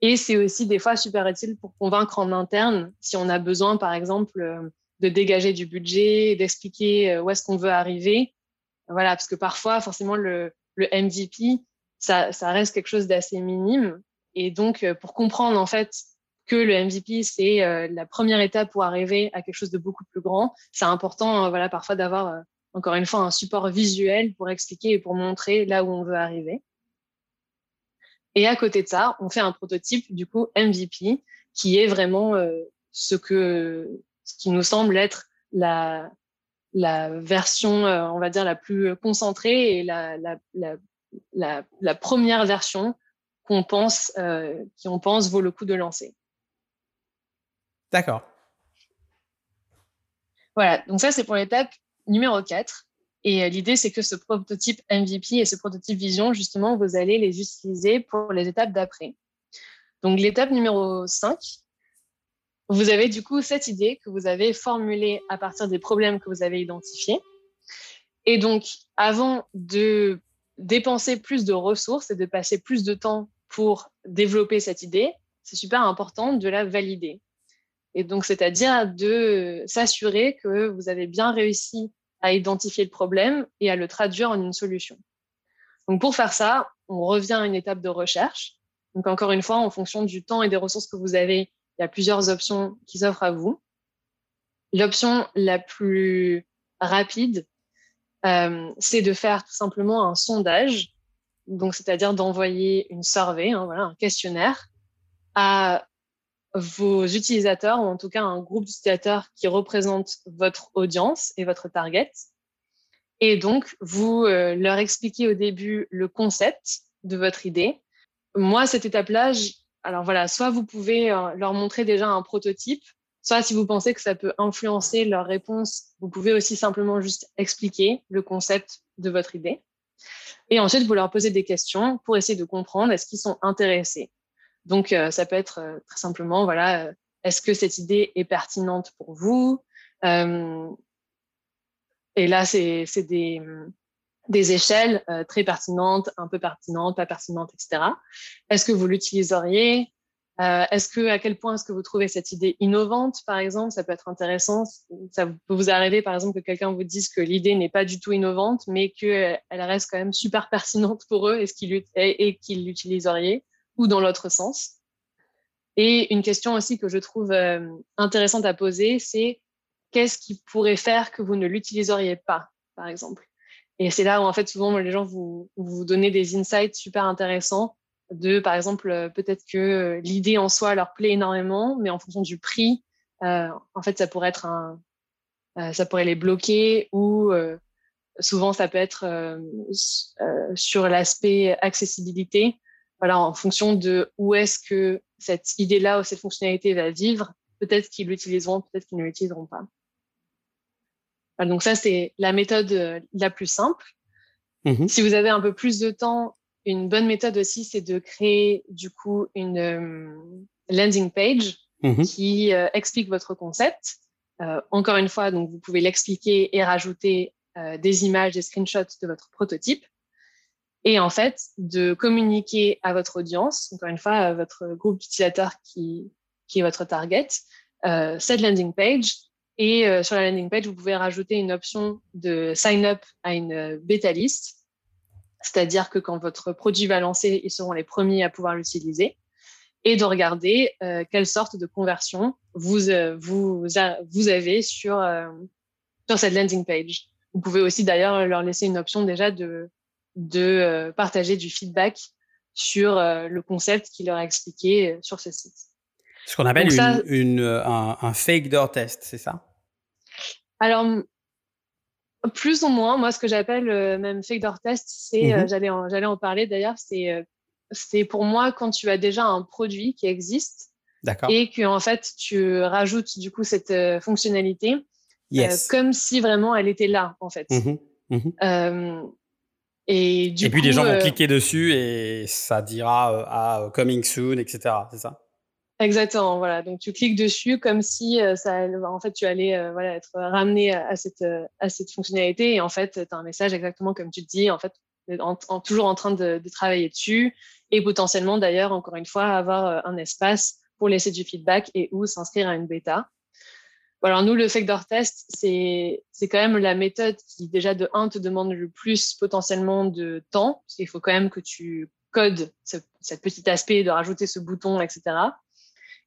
Et c'est aussi des fois super utile pour convaincre en interne si on a besoin, par exemple, de dégager du budget, d'expliquer où est-ce qu'on veut arriver. Voilà, parce que parfois, forcément, le, MVP, ça, ça reste quelque chose d'assez minime. Et donc, euh, pour comprendre en fait que le MVP, c'est euh, la première étape pour arriver à quelque chose de beaucoup plus grand, c'est important, euh, voilà, parfois d'avoir encore une fois un support visuel pour expliquer et pour montrer là où on veut arriver. Et à côté de ça, on fait un prototype du coup MVP qui est vraiment ce que ce qui nous semble être la la version, on va dire la plus concentrée et la, la, la la, première version qu'on pense, euh, qui on pense vaut le coup de lancer. D'accord. Voilà, donc ça c'est pour l'étape numéro 4. Et euh, l'idée c'est que ce prototype MVP et ce prototype vision, justement, vous allez les utiliser pour les étapes d'après. Donc l'étape numéro 5, vous avez du coup cette idée que vous avez formulée à partir des problèmes que vous avez identifiés. Et donc, avant de dépenser plus de ressources et de passer plus de temps pour développer cette idée, c'est super important de la valider. Et donc, c'est-à-dire de s'assurer que vous avez bien réussi à identifier le problème et à le traduire en une solution. Donc, pour faire ça, on revient à une étape de recherche. Donc, encore une fois, en fonction du temps et des ressources que vous avez, il y a plusieurs options qui s'offrent à vous. L'option la plus rapide, euh, c'est de faire tout simplement un sondage, donc c'est-à-dire d'envoyer une survey, hein, voilà, un questionnaire à vos utilisateurs ou en tout cas un groupe d'utilisateurs qui représente votre audience et votre target. Et donc, vous euh, leur expliquez au début le concept de votre idée. Moi, cette étape-là, alors voilà, soit vous pouvez euh, leur montrer déjà un prototype Soit si vous pensez que ça peut influencer leur réponse, vous pouvez aussi simplement juste expliquer le concept de votre idée. Et ensuite, vous leur posez des questions pour essayer de comprendre est-ce qu'ils sont intéressés. Donc, euh, ça peut être euh, très simplement, voilà, euh, est-ce que cette idée est pertinente pour vous Et là, c'est des, des échelles très pertinentes, un peu pertinentes, pas pertinentes, etc. Est-ce que vous l'utiliseriez est-ce que, à quel point est-ce que vous trouvez cette idée innovante, par exemple? Ça peut être intéressant. Ça peut vous arriver, par exemple, que quelqu'un vous dise que l'idée n'est pas du tout innovante, mais qu'elle reste quand même super pertinente pour eux et qu'ils l'utiliseraient, ou dans l'autre sens. Et une question aussi que je trouve euh, intéressante à poser, c'est qu'est-ce qui pourrait faire que vous ne l'utiliseriez pas, par exemple? Et c'est là où, en fait, souvent, les gens vous, vous donnent des insights super intéressants de, par exemple, euh, peut-être que euh, l'idée en soi leur plaît énormément, mais en fonction du prix, en fait, ça pourrait être un, ça pourrait les bloquer ou souvent ça peut être sur l'aspect accessibilité. Voilà, en fonction de où est-ce que cette idée-là ou cette fonctionnalité va vivre, peut-être qu'ils l'utiliseront, peut-être qu'ils ne l'utiliseront pas. donc ça, c'est la méthode la plus simple. Mmh si vous avez un peu plus de temps une bonne méthode aussi, c'est de créer du coup une euh, landing page mhm. qui euh, explique votre concept. Euh, encore une fois, donc vous pouvez l'expliquer et rajouter des images, des screenshots de votre prototype. Et en fait, de communiquer à votre audience, encore une fois, à votre groupe d'utilisateurs qui, qui est votre target, cette landing page. Et sur la landing page, vous pouvez rajouter une option de sign up à une bêta list. C'est-à-dire que quand votre produit va lancer, ils seront les premiers à pouvoir l'utiliser et de regarder euh, quelle sorte de conversion vous, euh, vous, vous avez sur, euh, sur cette landing page. Vous pouvez aussi d'ailleurs leur laisser une option déjà de, de partager du feedback sur le concept qu'il leur a expliqué sur ce site. Ce qu'on appelle une, une, un, un, fake door test, c'est ça? Alors, plus ou moins, moi, ce que j'appelle même fake door test, c'est, mm-hmm. j'allais en, j'allais en parler d'ailleurs, c'est c'est pour moi quand tu as déjà un produit qui existe et que en fait tu rajoutes du coup cette euh, fonctionnalité euh, comme si vraiment elle était là en fait. Mmh euh, et du et puis les gens vont cliquer dessus et ça dira à coming soon, etc. C'est ça? Exactement, voilà. Donc tu cliques dessus comme si ça, en fait, tu allais voilà, être ramené à, cette, à cette fonctionnalité et en fait, tu as un message exactement comme tu te dis, en fait, en, toujours en train de, de, travailler dessus et potentiellement d'ailleurs, encore une fois, avoir euh, un espace pour laisser du feedback et ou s'inscrire à une bêta. Alors nous, le factor test, c'est quand même la méthode qui déjà de 1 te demande le plus potentiellement de temps, parce qu'il faut quand même que tu codes ce, petit aspect de rajouter ce bouton, etc.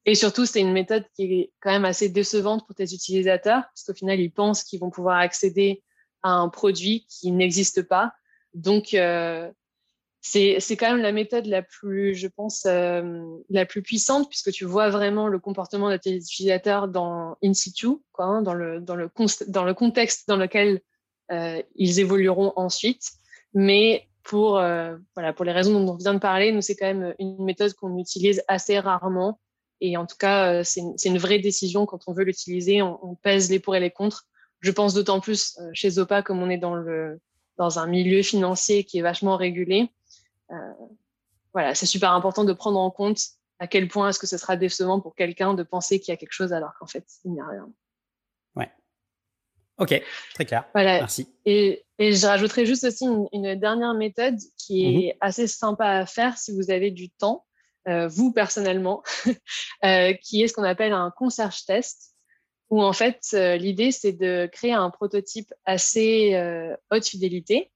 Et surtout, c'est une méthode qui est quand même assez décevante pour tes utilisateurs, parce qu'au final, ils pensent qu'ils vont pouvoir accéder à un produit qui n'existe pas. Donc, euh, c'est quand même la méthode la plus, je pense, euh, la plus puissante puisque tu vois vraiment le comportement de tes utilisateurs dans in situ, quoi, hein, dans, le, dans, le dans le contexte dans lequel euh, ils évolueront ensuite. Mais pour, euh, voilà, pour les raisons dont on vient de parler, nous, c'est quand même une méthode qu'on utilise assez rarement. Et en tout cas, c'est une, vraie décision quand on veut l'utiliser. On, pèse les pour et les contre. Je pense d'autant plus chez Zopa comme on est dans, le, dans un milieu financier qui est vachement régulé voilà, c'est super important de prendre en compte à quel point est-ce que ce sera décevant pour quelqu'un de penser qu'il y a quelque chose alors qu'en fait, il n'y a rien. Ouais. Ok, très clair. Voilà. Merci. Et, et je rajouterai juste aussi une, dernière méthode qui est mhm. assez sympa à faire si vous avez du temps, euh, vous personnellement, euh, qui est ce qu'on appelle un concierge test, où en fait, l'idée, c'est de créer un prototype assez haute fidélité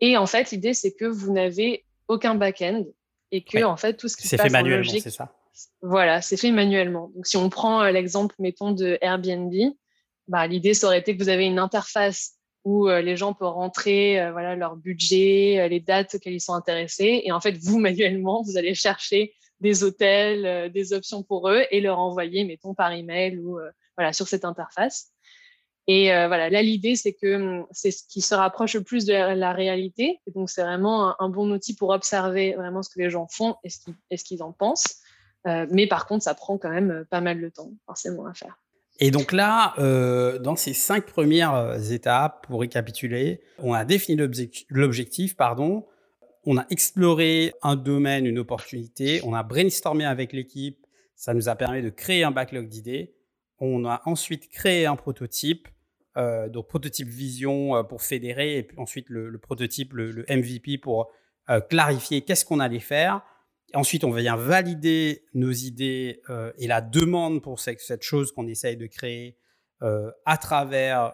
et en fait, l'idée, c'est que vous n'avez aucun back-end et que, en fait, tout ce qui se passe fait manuellement, c'est ça. Voilà, c'est fait manuellement. Donc, si on prend euh, l'exemple, mettons, de Airbnb, bah, l'idée, ça aurait été que vous avez une interface où euh, les gens peuvent rentrer euh, voilà, leur budget, les dates auxquelles ils sont intéressés. Et en fait, vous, manuellement, vous allez chercher des hôtels, des options pour eux et leur envoyer, mettons, par email ou voilà, sur cette interface. Et euh, voilà, là, l'idée, c'est que hum, c'est ce qui se rapproche le plus de la, réalité. Donc, c'est vraiment un, bon outil pour observer vraiment ce que les gens font et ce qu'ils en pensent. Euh, mais par contre, ça prend quand même pas mal de temps, forcément, à faire. Et donc là, euh, dans ces cinq premières étapes, pour récapituler, on a défini l'objectif, pardon, on a exploré un domaine, une opportunité, on a brainstormé avec l'équipe, ça nous a permis de créer un backlog d'idées, on a ensuite créé un prototype, euh, donc prototype vision euh, pour fédérer, et puis ensuite le, prototype, le, MVP pour euh, clarifier qu'est-ce qu'on allait faire. ensuite, on vient valider nos idées et la demande pour cette, chose qu'on essaye de créer à travers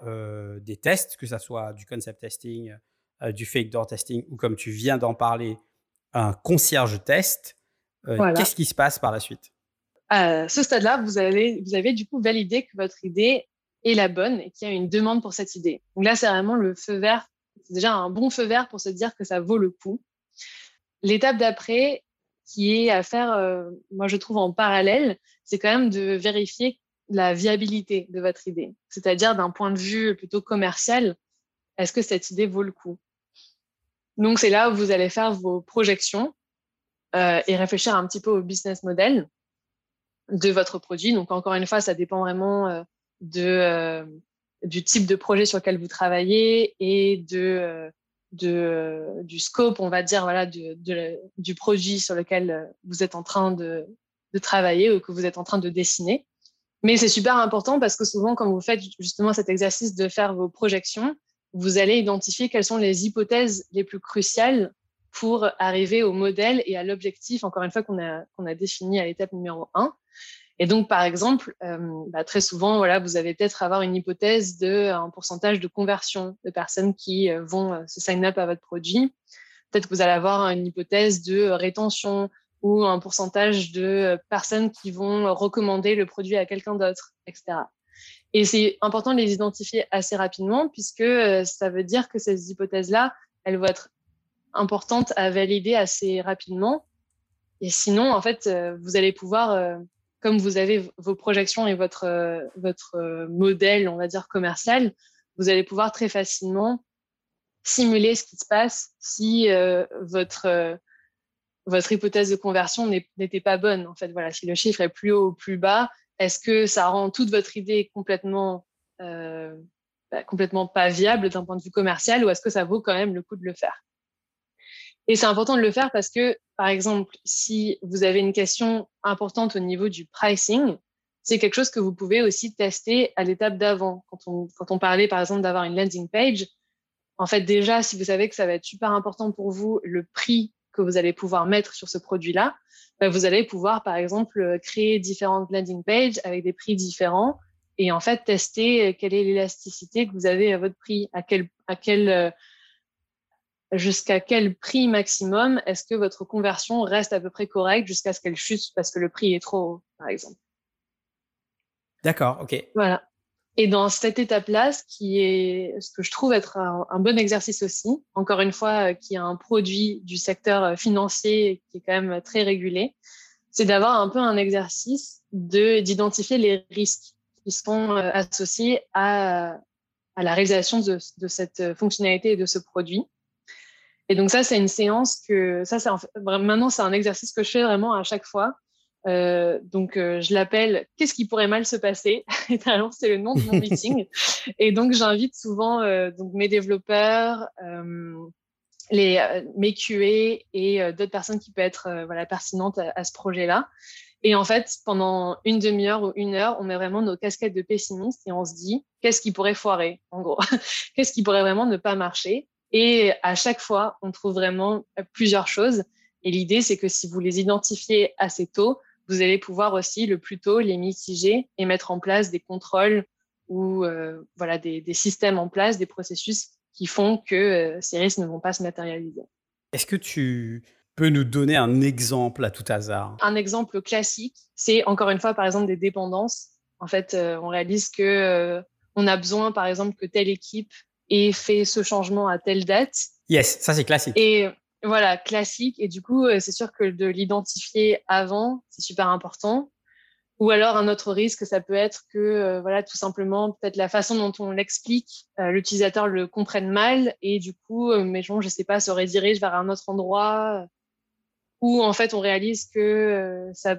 des tests, que ce soit du concept testing, du fake door testing ou comme tu viens d'en parler, un concierge test. Qu'est-ce qui se passe par la suite? À ce stade-là, vous, avez, vous avez du coup validé que votre idée est la bonne et qu'il y a une demande pour cette idée. Donc là, c'est vraiment le feu vert. C'est déjà un bon feu vert pour se dire que ça vaut le coup. L'étape d'après, qui est à faire, euh, moi je trouve en parallèle, c'est quand même de vérifier la viabilité de votre idée. C'est-à-dire d'un point de vue plutôt commercial, est-ce que cette idée vaut le coup? Donc c'est là où vous allez faire vos projections euh, et réfléchir un petit peu au business model de votre produit. Donc, encore une fois, ça dépend vraiment euh, de, euh, du type de projet sur lequel vous travaillez et de, euh, de, du scope, on va dire, voilà, du produit sur lequel vous êtes en train de, travailler ou que vous êtes en train de dessiner. Mais c'est super important parce que souvent, quand vous faites justement cet exercice de faire vos projections, vous allez identifier quelles sont les hypothèses les plus cruciales pour arriver au modèle et à l'objectif, encore une fois, qu'on a, a défini à l'étape numéro 1. Et donc, par exemple, bah, très souvent, voilà, vous allez peut-être avoir une hypothèse d'un pourcentage de conversion de personnes qui vont se sign up à votre produit. Peut-être que vous allez avoir une hypothèse de rétention ou un pourcentage de personnes qui vont recommander le produit à quelqu'un d'autre, etc. Et c'est important de les identifier assez rapidement puisque ça veut dire que ces hypothèses-là, elles vont être importantes à valider assez rapidement. Et sinon, en fait, vous allez pouvoir comme vous avez vos projections et votre, euh, votre euh, modèle, on va dire, commercial, vous allez pouvoir très facilement simuler ce qui se passe si euh, votre, votre hypothèse de conversion n'était pas bonne. En fait, voilà, si le chiffre est plus haut ou plus bas, est-ce que ça rend toute votre idée complètement, bah, complètement pas viable d'un point de vue commercial ou est-ce que ça vaut quand même le coup de le faire? Et c'est important de le faire parce que, par exemple, si vous avez une question importante au niveau du pricing, c'est quelque chose que vous pouvez aussi tester à l'étape d'avant. Quand on, quand on parlait, par exemple, d'avoir une landing page, en fait, déjà, si vous savez que ça va être super important pour vous, le prix que vous allez pouvoir mettre sur ce produit-là, bah, vous allez pouvoir, par exemple, créer différentes landing pages avec des prix différents et en fait tester quelle est l'élasticité que vous avez à votre prix, à quel, à quel euh, jusqu'à quel prix maximum est-ce que votre conversion reste à peu près correcte jusqu'à ce qu'elle chute parce que le prix est trop haut, par exemple? D'accord, ok. Voilà. Et dans cette étape-là, ce qui est, ce que je trouve être un, bon exercice aussi, encore une fois, euh, qui est un produit du secteur euh, financier qui est quand même très régulé, c'est d'avoir un peu un exercice de d'identifier les risques qui sont euh, associés à, à la réalisation de, de cette fonctionnalité et de ce produit. Et donc ça, c'est une séance que ça, c'est maintenant c'est un exercice que je fais vraiment à chaque fois. Euh, donc euh, je l'appelle Qu'est-ce qui pourrait mal se passer? Et c'est le nom de mon meeting. et donc j'invite souvent euh, donc mes développeurs, euh, les mes QA et d'autres personnes qui peuvent être voilà pertinentes à, à ce projet-là. Et en fait, pendant une demi-heure ou une heure, on met vraiment nos casquettes de pessimistes et on se dit qu'est-ce qui pourrait foirer, en gros, qu'est-ce qui pourrait vraiment ne pas marcher? Et à chaque fois, on trouve vraiment plusieurs choses. Et l'idée, c'est que si vous les identifiez assez tôt, vous allez pouvoir aussi le plus tôt les mitiger et mettre en place des contrôles ou euh, voilà des, des, systèmes en place, des processus qui font que euh, ces risques ne vont pas se matérialiser. Est-ce que tu peux nous donner un exemple à tout hasard? Un exemple classique, c'est encore une fois par exemple des dépendances. En fait, euh, on réalise que on a besoin par exemple que telle équipe et fait ce changement à telle date. Yes, ça c'est classique. Et voilà, classique. Et du coup, euh, c'est sûr que de l'identifier avant, c'est super important. Ou alors un autre risque, ça peut être que euh, voilà, tout simplement peut-être la façon dont on l'explique, euh, l'utilisateur le comprenne mal et du coup, mais je je sais pas, se redirige vers un autre endroit. Ou en fait, on réalise que ça,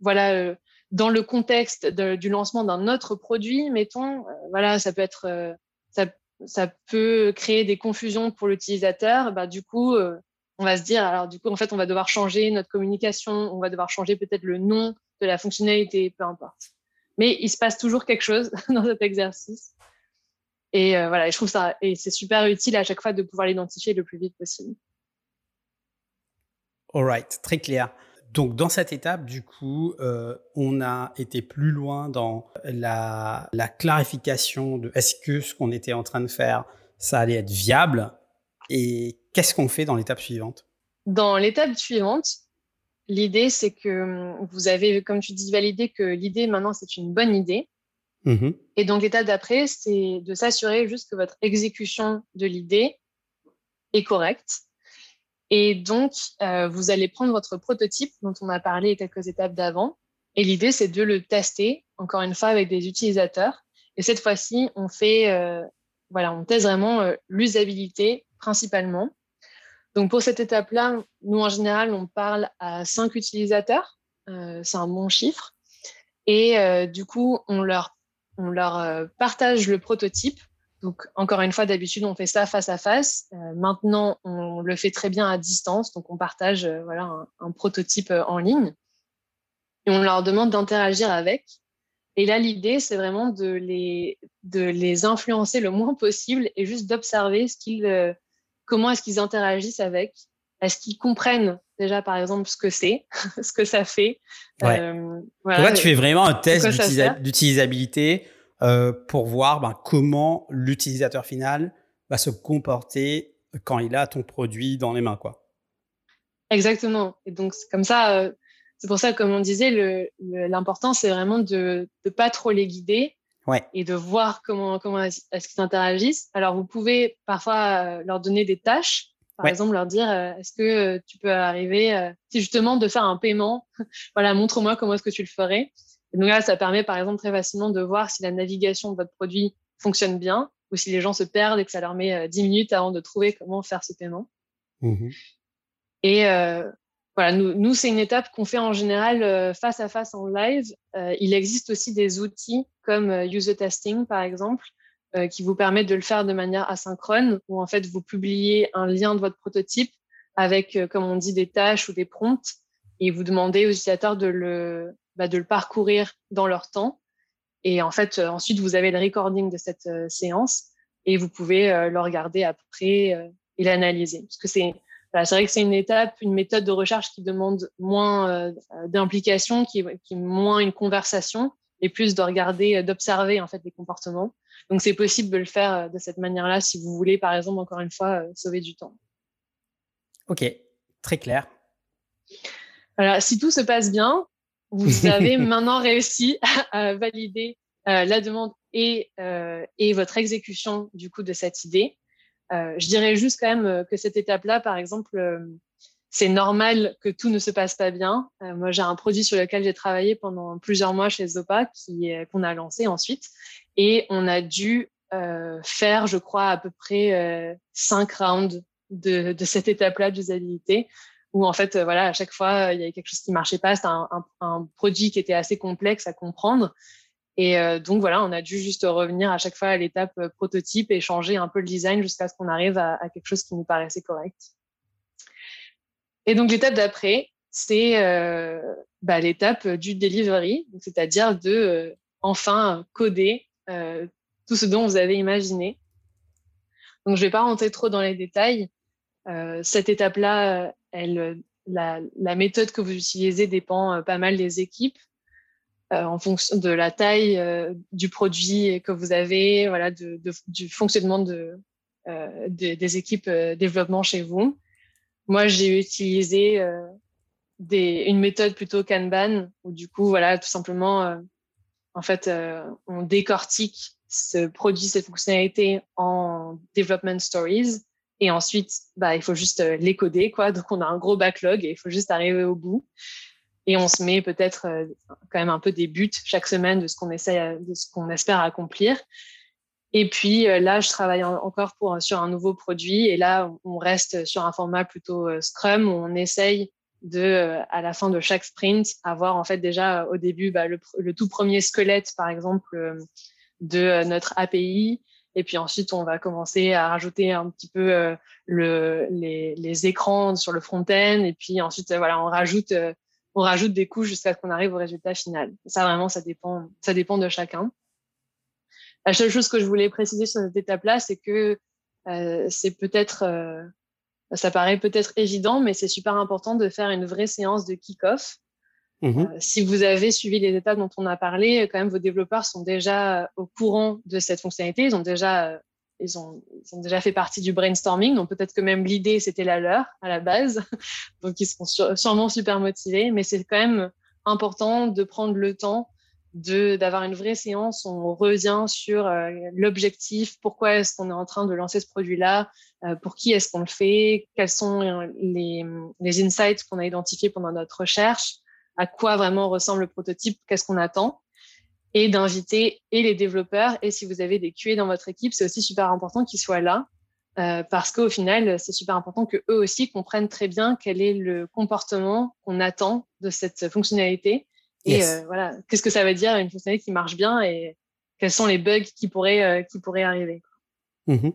voilà, dans le contexte du lancement d'un autre produit, mettons, voilà, ça peut être ça ça peut créer des confusions pour l'utilisateur. Bah, du coup, euh, on va se dire, alors du coup, en fait, on va devoir changer notre communication, on va devoir changer peut-être le nom de la fonctionnalité, peu importe. Mais il se passe toujours quelque chose dans cet exercice. Et euh, voilà, je trouve ça, et c'est super utile à chaque fois de pouvoir l'identifier le plus vite possible. All right, très clair. Donc dans cette étape, du coup, euh, on a été plus loin dans la, clarification de est-ce que ce qu'on était en train de faire, ça allait être viable et qu'est-ce qu'on fait dans l'étape suivante? Dans l'étape suivante, l'idée c'est que hum, vous avez, comme tu dis, validé que l'idée maintenant c'est une bonne idée. Mmh et donc l'étape d'après, c'est de s'assurer juste que votre exécution de l'idée est correcte et donc, euh, vous allez prendre votre prototype dont on a parlé quelques étapes d'avant. Et l'idée, c'est de le tester, encore une fois, avec des utilisateurs. Et cette fois-ci, on fait, euh, voilà, on teste vraiment euh, l'usabilité principalement. Donc, pour cette étape-là, nous, en général, on parle à cinq utilisateurs. c'est un bon chiffre. Et du coup, on leur, on leur partage le prototype donc, encore une fois, d'habitude, on fait ça face à face. Euh, maintenant, on le fait très bien à distance. Donc, on partage euh, voilà, un, prototype euh, en ligne et on leur demande d'interagir avec. Et là, l'idée, c'est vraiment de les, de les influencer le moins possible et juste d'observer ce qu'ils, comment est-ce qu'ils interagissent avec. est-ce qu'ils comprennent déjà, par exemple, ce que c'est, ce que ça fait? Ouais. tu fais vraiment un test d'utilisabilité euh, pour voir ben, comment l'utilisateur final va se comporter quand il a ton produit dans les mains, quoi. Exactement. Et donc, c'est comme ça, euh, c'est pour ça, comme on disait, l'important, c'est vraiment de ne pas trop les guider ouais. et de voir comment, comment est-ce qu'ils interagissent. Alors, vous pouvez parfois euh, leur donner des tâches par exemple, leur dire euh, est-ce que tu peux arriver, si justement de faire un paiement, voilà, montre-moi comment est-ce que tu le ferais. Et donc là, ça permet par exemple très facilement de voir si la navigation de votre produit fonctionne bien ou si les gens se perdent et que ça leur met 10 minutes avant de trouver comment faire ce paiement. Mmh et voilà, nous, nous c'est une étape qu'on fait en général face à face en live. il existe aussi des outils comme user testing, par exemple, euh, qui vous permet de le faire de manière asynchrone, où en fait vous publiez un lien de votre prototype avec, euh, comme on dit, des tâches ou des prompts, et vous demandez aux utilisateurs de le, bah, de le parcourir dans leur temps. Et en fait, euh, ensuite, vous avez le recording de cette séance et vous pouvez le regarder après et l'analyser. Parce que c'est voilà, vrai que c'est une étape, une méthode de recherche qui demande moins d'implication, qui, qui moins une conversation et plus de regarder, d'observer en fait les comportements. Donc, c'est possible de le faire euh, de cette manière-là si vous voulez, par exemple, encore une fois, euh, sauver du temps. Ok, très clair. Voilà, si tout se passe bien, vous avez maintenant réussi à valider euh, la demande et, et votre exécution du coup de cette idée. je dirais juste quand même que cette étape-là, par exemple, c'est normal que tout ne se passe pas bien. moi, j'ai un produit sur lequel j'ai travaillé pendant plusieurs mois chez Zopa qui qu'on a lancé ensuite et on a dû euh, faire, je crois, à peu près euh, cinq rounds de, de cette étape-là d'usabilité, où en fait, euh, voilà, à chaque fois, il y avait quelque chose qui marchait pas. C'était un, produit qui était assez complexe à comprendre. Et euh, donc voilà, on a dû juste revenir à chaque fois à l'étape euh, prototype et changer un peu le design jusqu'à ce qu'on arrive à, quelque chose qui nous paraissait correct. Et donc l'étape d'après, c'est euh, bah, l'étape du delivery, c'est-à-dire de enfin coder euh, tout ce dont vous avez imaginé. Donc, je ne vais pas rentrer trop dans les détails. Euh, cette étape-là, elle, la, méthode que vous utilisez dépend euh, pas mal des équipes. Euh, en fonction de la taille euh, du produit que vous avez, voilà, du fonctionnement de, euh, de, des équipes développement chez vous. Moi, j'ai utilisé une méthode plutôt Kanban, où du coup, voilà, tout simplement, en fait, euh, on décortique ce produit, cette fonctionnalité en development stories. Et ensuite, bah, il faut juste euh, les coder, quoi. Donc, on a un gros backlog et il faut juste arriver au bout. Et on se met peut-être euh, quand même un peu des buts chaque semaine de ce qu'on essaie, de ce qu'on espère accomplir. Et puis là, je travaille encore sur un nouveau produit. Et là, on reste sur un format plutôt Scrum où on essaye de, euh, à la fin de chaque sprint, avoir en fait déjà au début bah, le, tout premier squelette, par exemple, euh, de euh, notre API. Et puis ensuite, on va commencer à rajouter un petit peu le, les, les, écrans sur le front-end. Et puis ensuite, voilà, on rajoute, on rajoute des couches jusqu'à ce qu'on arrive au résultat final. Ça, vraiment, ça dépend, ça dépend de chacun. La seule chose que je voulais préciser sur cette étape-là, c'est que euh, c'est peut-être ça paraît peut-être évident, mais c'est super important de faire une vraie séance de kick-off. Mmh euh, si vous avez suivi les étapes dont on a parlé, quand même, vos développeurs sont déjà au courant de cette fonctionnalité. Ils ont déjà, ils ont, ils ont déjà fait partie du brainstorming. Donc peut-être que même l'idée, c'était la leur à la base. donc ils seront sûrement super motivés. Mais c'est quand même important de prendre le temps de d'avoir une vraie séance. On revient sur euh, l'objectif, pourquoi est-ce qu'on est en train de lancer ce produit-là, euh, pour qui est-ce qu'on le fait, quels sont les, les insights qu'on a identifiés pendant notre recherche, à quoi vraiment ressemble le prototype, qu'est-ce qu'on attend, et d'inviter et les développeurs et si vous avez des QA dans votre équipe, c'est aussi super important qu'ils soient là. Euh, parce qu'au final, c'est super important que eux aussi comprennent très bien quel est le comportement qu'on attend de cette fonctionnalité et euh, voilà, qu'est-ce que ça veut dire une fonctionnalité qui marche bien et quels sont les bugs qui pourraient, euh, qui pourraient arriver. Mmh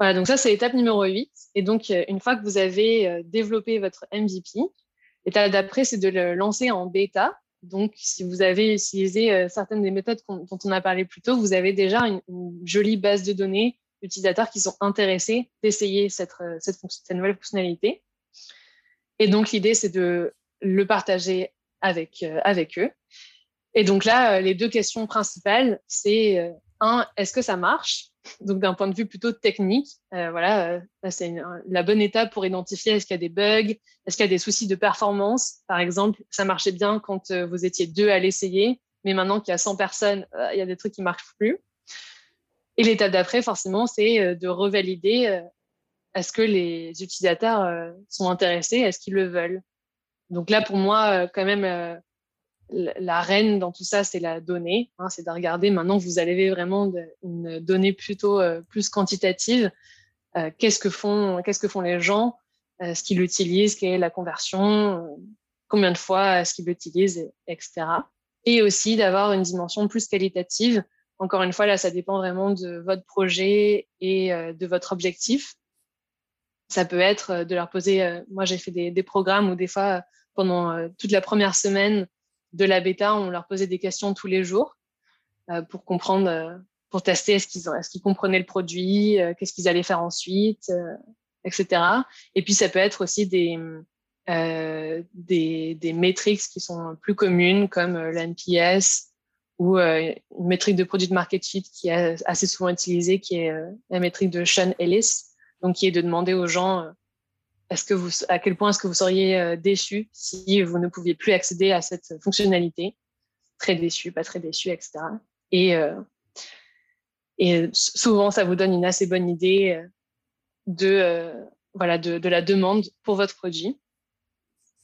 voilà, donc ça, c'est l'étape numéro 8. Et donc, une fois que vous avez développé votre MVP, l'étape d'après, c'est de le lancer en bêta. Donc, si vous avez utilisé certaines des méthodes dont on a parlé plus tôt, vous avez déjà une, jolie base de données d'utilisateurs qui sont intéressés d'essayer cette, cette, nouvelle fonctionnalité. Et donc, l'idée, c'est de le partager avec, avec eux. Et donc là, les deux questions principales, c'est un, est-ce que ça marche? Donc d'un point de vue plutôt technique, voilà, c'est la bonne étape pour identifier est-ce qu'il y a des bugs, est-ce qu'il y a des soucis de performance. Par exemple, ça marchait bien quand vous étiez deux à l'essayer, mais maintenant qu'il y a 100 personnes, il y a des trucs qui marchent plus. Et l'étape d'après, forcément, c'est de revalider est-ce que les utilisateurs sont intéressés, est-ce qu'ils le veulent. Donc là, pour moi, quand même, la reine dans tout ça, c'est la donnée. Hein, c'est de regarder maintenant, vous avez vraiment une donnée plutôt plus quantitative. qu'est-ce que font, qu'est-ce que font les gens, ce qu'ils utilisent, quelle est la conversion, combien de fois est-ce qu'ils l'utilisent, etc. Et aussi d'avoir une dimension plus qualitative encore une fois, là, ça dépend vraiment de votre projet et euh, de votre objectif. Ça peut être euh, de leur poser, euh, moi j'ai fait des, programmes où des fois, pendant toute la première semaine de la bêta, on leur posait des questions tous les jours pour comprendre, pour tester est-ce qu'ils est comprenaient le produit, qu'est-ce qu'ils allaient faire ensuite, etc. Et puis ça peut être aussi des, des, des métriques qui sont plus communes comme l'NPS, ou euh, une métrique de produit de market fit qui est assez souvent utilisée, qui est euh, la métrique de Sean Ellis, donc qui est de demander aux gens euh, est-ce que vous, à quel point est-ce que vous seriez déçu si vous ne pouviez plus accéder à cette fonctionnalité? Très déçu, pas très déçu, etc. Et, et souvent, ça vous donne une assez bonne idée de, voilà, de, de la demande pour votre produit.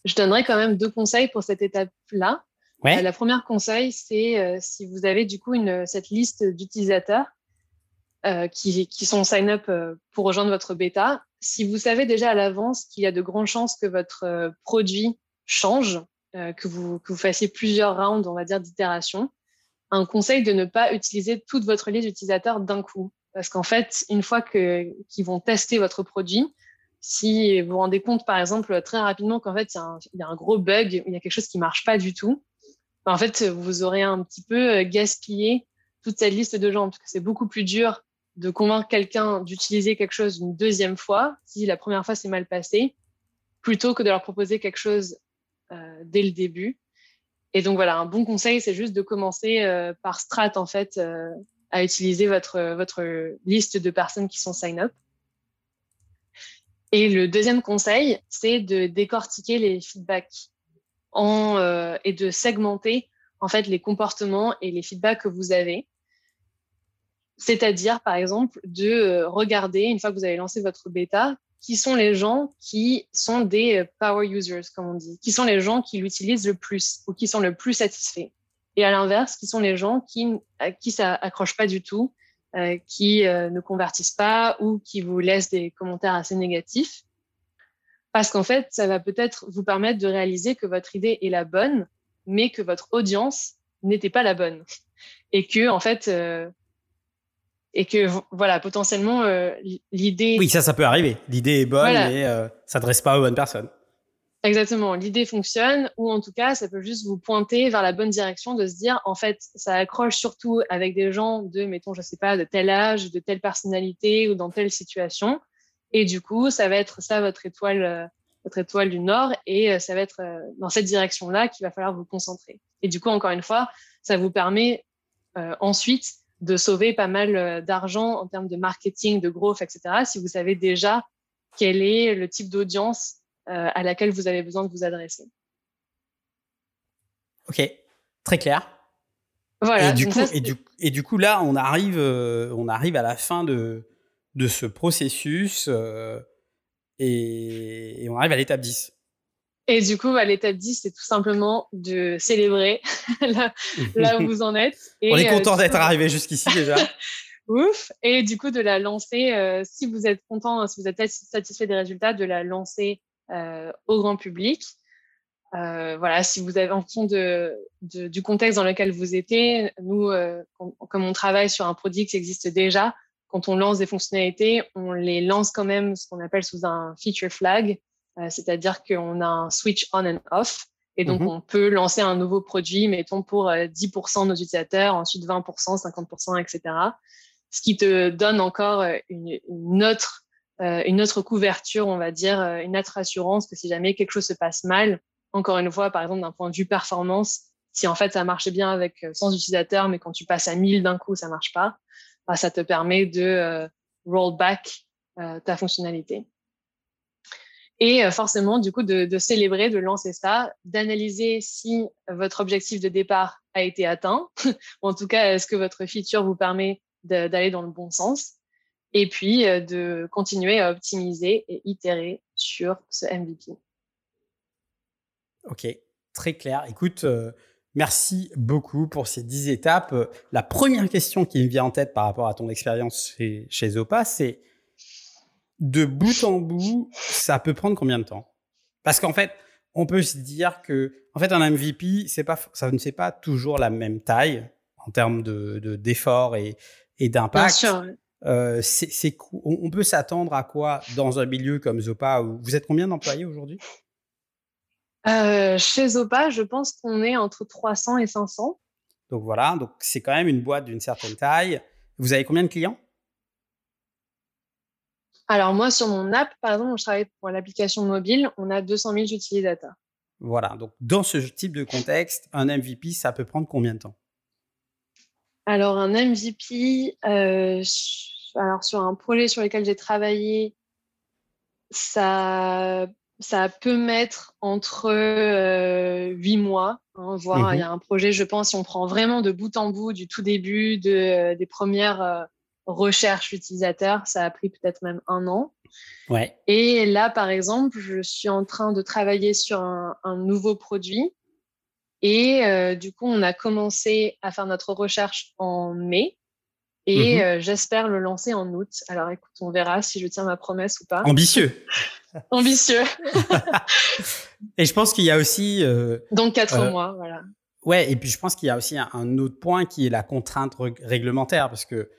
Je donnerais quand même deux conseils pour cette étape-là. Euh, la première conseil, c'est euh, si vous avez du coup une, cette liste d'utilisateurs euh, qui, qui, sont sign-up pour rejoindre votre bêta, si vous savez déjà à l'avance qu'il y a de grandes chances que votre produit change, que, vous, que vous fassiez plusieurs rounds, on va dire, d'itération, un conseil de ne pas utiliser toute votre liste d'utilisateurs d'un coup. Parce qu'en fait, une fois qu'ils vont tester votre produit, si vous vous rendez compte, par exemple, très rapidement qu'en fait, il y, a un gros bug, il y a quelque chose qui marche pas du tout, en fait, vous aurez un petit peu euh, gaspillé toute cette liste de gens, parce que c'est beaucoup plus dur de convaincre quelqu'un d'utiliser quelque chose une deuxième fois, si la première fois s'est mal passé, plutôt que de leur proposer quelque chose euh, dès le début. Et donc voilà, un bon conseil, c'est juste de commencer euh, par strat en fait à utiliser votre votre liste de personnes qui sont sign up. Et le deuxième conseil, c'est de décortiquer les feedbacks en, euh, et de segmenter en fait les comportements et les feedbacks que vous avez. C'est-à-dire, par exemple, de euh, regarder, une fois que vous avez lancé votre bêta, qui sont les gens qui sont des euh, power users, comme on dit, qui sont les gens qui l'utilisent le plus ou qui sont le plus satisfaits. Et à l'inverse, qui sont les gens qui, à qui ça accroche pas du tout, qui ne convertissent pas ou qui vous laissent des commentaires assez négatifs parce qu'en fait, ça va peut-être vous permettre de réaliser que votre idée est la bonne, mais que votre audience n'était pas la bonne. Et que, en fait, euh, et que, voilà, potentiellement, euh, l'idée. Oui, ça, ça peut arriver. L'idée est bonne, mais ça euh, s'adresse pas aux bonnes personnes. Exactement. L'idée fonctionne, ou en tout cas, ça peut juste vous pointer vers la bonne direction de se dire, en fait, ça accroche surtout avec des gens de, mettons, je sais pas, de tel âge, de telle personnalité ou dans telle situation. Et du coup, ça va être ça votre étoile, euh, votre étoile du Nord, et euh, ça va être dans cette direction-là qu'il va falloir vous concentrer. Et du coup, encore une fois, ça vous permet ensuite de sauver pas mal d'argent en termes de marketing, de growth, etc. Si vous savez déjà quel est le type d'audience à laquelle vous avez besoin de vous adresser. Ok, très clair. Voilà. Et du, coup, et, du, et du, coup, là, on arrive, on arrive à la fin de, de ce processus euh, et, on arrive à l'étape 10. Et du coup, à l'étape 10, c'est tout simplement de célébrer là, où vous en êtes. on est content euh, d'être arrivé jusqu'ici déjà. Ouf. Et du coup, de la lancer, euh, si vous êtes content, si vous êtes satisfait des résultats, de la lancer au grand public. voilà, si vous avez en fonction de, du contexte dans lequel vous étiez, nous, comme on travaille sur un produit qui existe déjà, quand on lance des fonctionnalités, on les lance quand même ce qu'on appelle sous un feature flag, euh, c'est-à-dire qu'on a un switch on and off. Et donc, mhm. on peut lancer un nouveau produit, mettons, pour 10% euh, de nos utilisateurs, ensuite 20%, 50%, etc. Ce qui te donne encore euh, une, autre une autre couverture, on va dire, une autre assurance que si jamais quelque chose se passe mal, encore une fois, par exemple, d'un point de vue performance, si en fait ça marchait bien avec 100 utilisateurs, mais quand tu passes à 1000 d'un coup, ça marche pas, bah, ça te permet de roll back ta fonctionnalité. Et euh, forcément, du coup, de, célébrer, de lancer ça, d'analyser si votre objectif de départ a été atteint, ou en tout cas, est-ce que votre feature vous permet d'aller dans le bon sens, et puis euh, de continuer à optimiser et itérer sur ce MVP. Ok, très clair. Écoute, euh, merci beaucoup pour ces 10 étapes. La première question qui me vient en tête par rapport à ton expérience chez, chez Zopa, c'est de bout en bout, ça peut prendre combien de temps? Parce qu'en fait, on peut se dire que, en fait, un MVP, c'est pas, ça ne fait pas toujours la même taille en termes de d'effort et, et d'impact. Bien sûr. Euh, c'est, on peut s'attendre à quoi dans un milieu comme Zopa où vous êtes combien d'employés aujourd'hui? Euh, Chez Zopa, je pense qu'on est entre 300 et 500. Donc voilà, donc c'est quand même une boîte d'une certaine taille. Vous avez combien de clients? Alors moi, sur mon app, par exemple, je travaille pour l'application mobile, on a 200 000 utilisateurs. Voilà, donc dans ce type de contexte, un MVP, ça peut prendre combien de temps? Alors un MVP, euh, alors sur un projet sur lequel j'ai travaillé, ça, ça peut mettre entre euh, 8 mois, hein, voire il y a un projet, je pense, si on prend vraiment de bout en bout, du tout début, de, euh, des premières euh, recherche utilisateur, ça a pris peut-être même un an. Ouais. Et là, par exemple, je suis en train de travailler sur un, nouveau produit. Et euh, du coup, on a commencé à faire notre recherche en mai. Et mhm. euh, j'espère le lancer en août. Alors écoute, on verra si je tiens ma promesse ou pas. Ambitieux. Ambitieux. et je pense qu'il y a aussi... Euh, Donc quatre mois, voilà. Ouais, et puis je pense qu'il y a aussi un, un, autre point qui est la contrainte réglementaire, parce que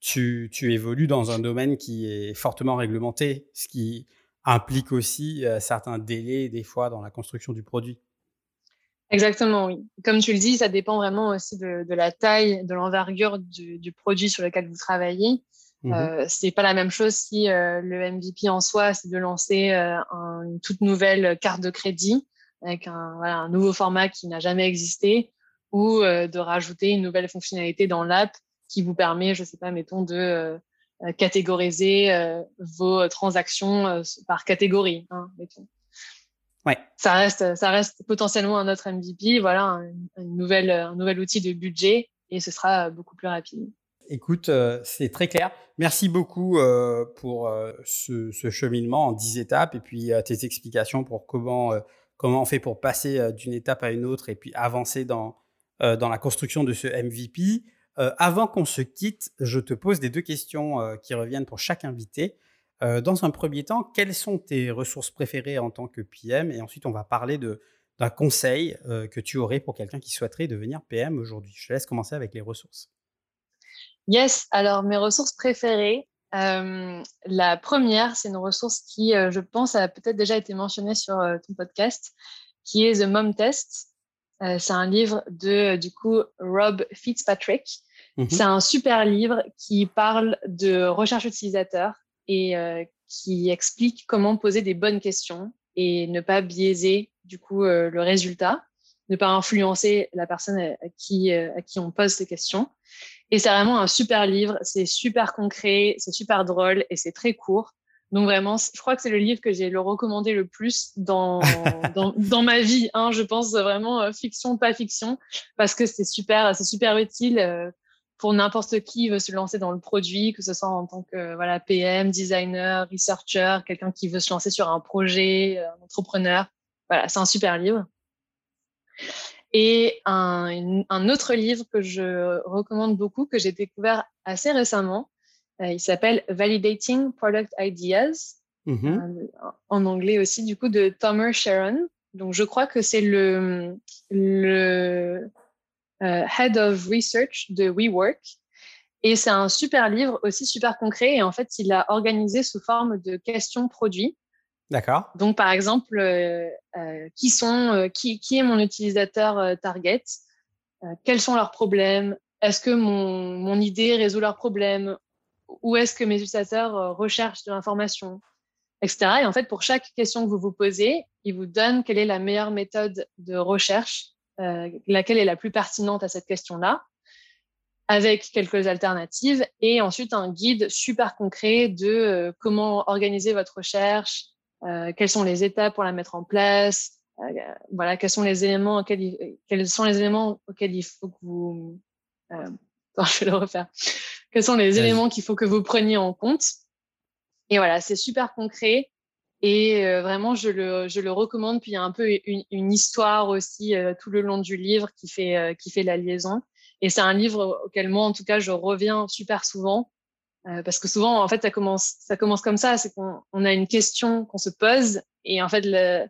tu, évolues dans un domaine qui est fortement réglementé, ce qui implique aussi euh, certains délais des fois dans la construction du produit. Exactement, oui. Comme tu le dis, ça dépend vraiment aussi de, la taille, de l'envergure du, produit sur lequel vous travaillez. Ce mmh euh, c'est pas la même chose si euh, le MVP en soi, c'est de lancer une toute nouvelle carte de crédit avec un, un nouveau format qui n'a jamais existé ou de rajouter une nouvelle fonctionnalité dans l'app qui vous permet, je sais pas, mettons, de euh, euh, catégoriser euh, vos transactions par catégorie, hein, mettons. Ouais. Ça reste, ça reste potentiellement un autre MVP, voilà, un, une nouvelle, un nouvel outil de budget et ce sera beaucoup plus rapide. Écoute, c'est très clair. Merci beaucoup pour ce, ce, cheminement en 10 étapes et puis tes explications pour comment, comment on fait pour passer d'une étape à une autre et puis avancer dans, dans la construction de ce MVP. Euh, avant qu'on se quitte, je te pose des deux questions euh, qui reviennent pour chaque invité. Euh, dans un premier temps, quelles sont tes ressources préférées en tant que PM Et ensuite, on va parler d'un conseil que tu aurais pour quelqu'un qui souhaiterait devenir PM aujourd'hui. Je te laisse commencer avec les ressources. Yes, alors mes ressources préférées. la première, c'est une ressource qui, je pense, a peut-être déjà été mentionnée sur ton podcast, qui est The Mom Test. c'est un livre de, du coup, Rob Fitzpatrick, Mhm. C'est un super livre qui parle de recherche utilisateur et euh, qui explique comment poser des bonnes questions et ne pas biaiser du coup euh, le résultat, ne pas influencer la personne à, qui, euh, à qui on pose ces questions. Et c'est vraiment un super livre, c'est super concret, c'est super drôle et c'est très court. Donc vraiment, je crois que c'est le livre que j'ai le recommandé le plus dans, dans, dans, ma vie. Hein, je pense vraiment fiction, pas fiction, parce que c'est super, c'est super utile pour n'importe qui veut se lancer dans le produit, que ce soit en tant que voilà PM, designer, researcher, quelqu'un qui veut se lancer sur un projet, euh, un entrepreneur. Voilà, c'est un super livre. Et un, un, autre livre que je recommande beaucoup, que j'ai découvert assez récemment, euh, il s'appelle Validating Product Ideas, mm-hmm. euh, en anglais aussi, du coup, de Tomer Sharon. Donc, je crois que c'est le, le euh, Head of Research de WeWork. Et c'est un super livre, aussi super concret. Et en fait, il a organisé sous forme de questions produits. D'accord. Donc, par exemple, euh, euh, qui, sont, qui, qui est mon utilisateur target? Quels sont leurs problèmes? Est-ce que mon, mon idée résout leurs problèmes? Où est-ce que mes utilisateurs recherchent de l'information, etc. Et en fait, pour chaque question que vous vous posez, il vous donne quelle est la meilleure méthode de recherche, laquelle est la plus pertinente à cette question-là avec quelques alternatives et ensuite un guide super concret de euh, comment organiser votre recherche, euh, quelles sont les étapes pour la mettre en place, euh, voilà, quels sont les éléments auxquels il, quels sont les éléments auxquels il faut que vous, euh, je vais le refaire, quels sont les éléments qu'il faut que vous preniez en compte. Et voilà, c'est super concret. Et vraiment, je le, je le recommande. Puis il y a un peu une, une histoire aussi tout le long du livre qui fait, qui fait la liaison. Et c'est un livre auquel moi, en tout cas, je reviens super souvent. Euh, parce que souvent, en fait, ça commence, ça commence comme ça. C'est qu'on on a une question qu'on se pose. Et en fait, le,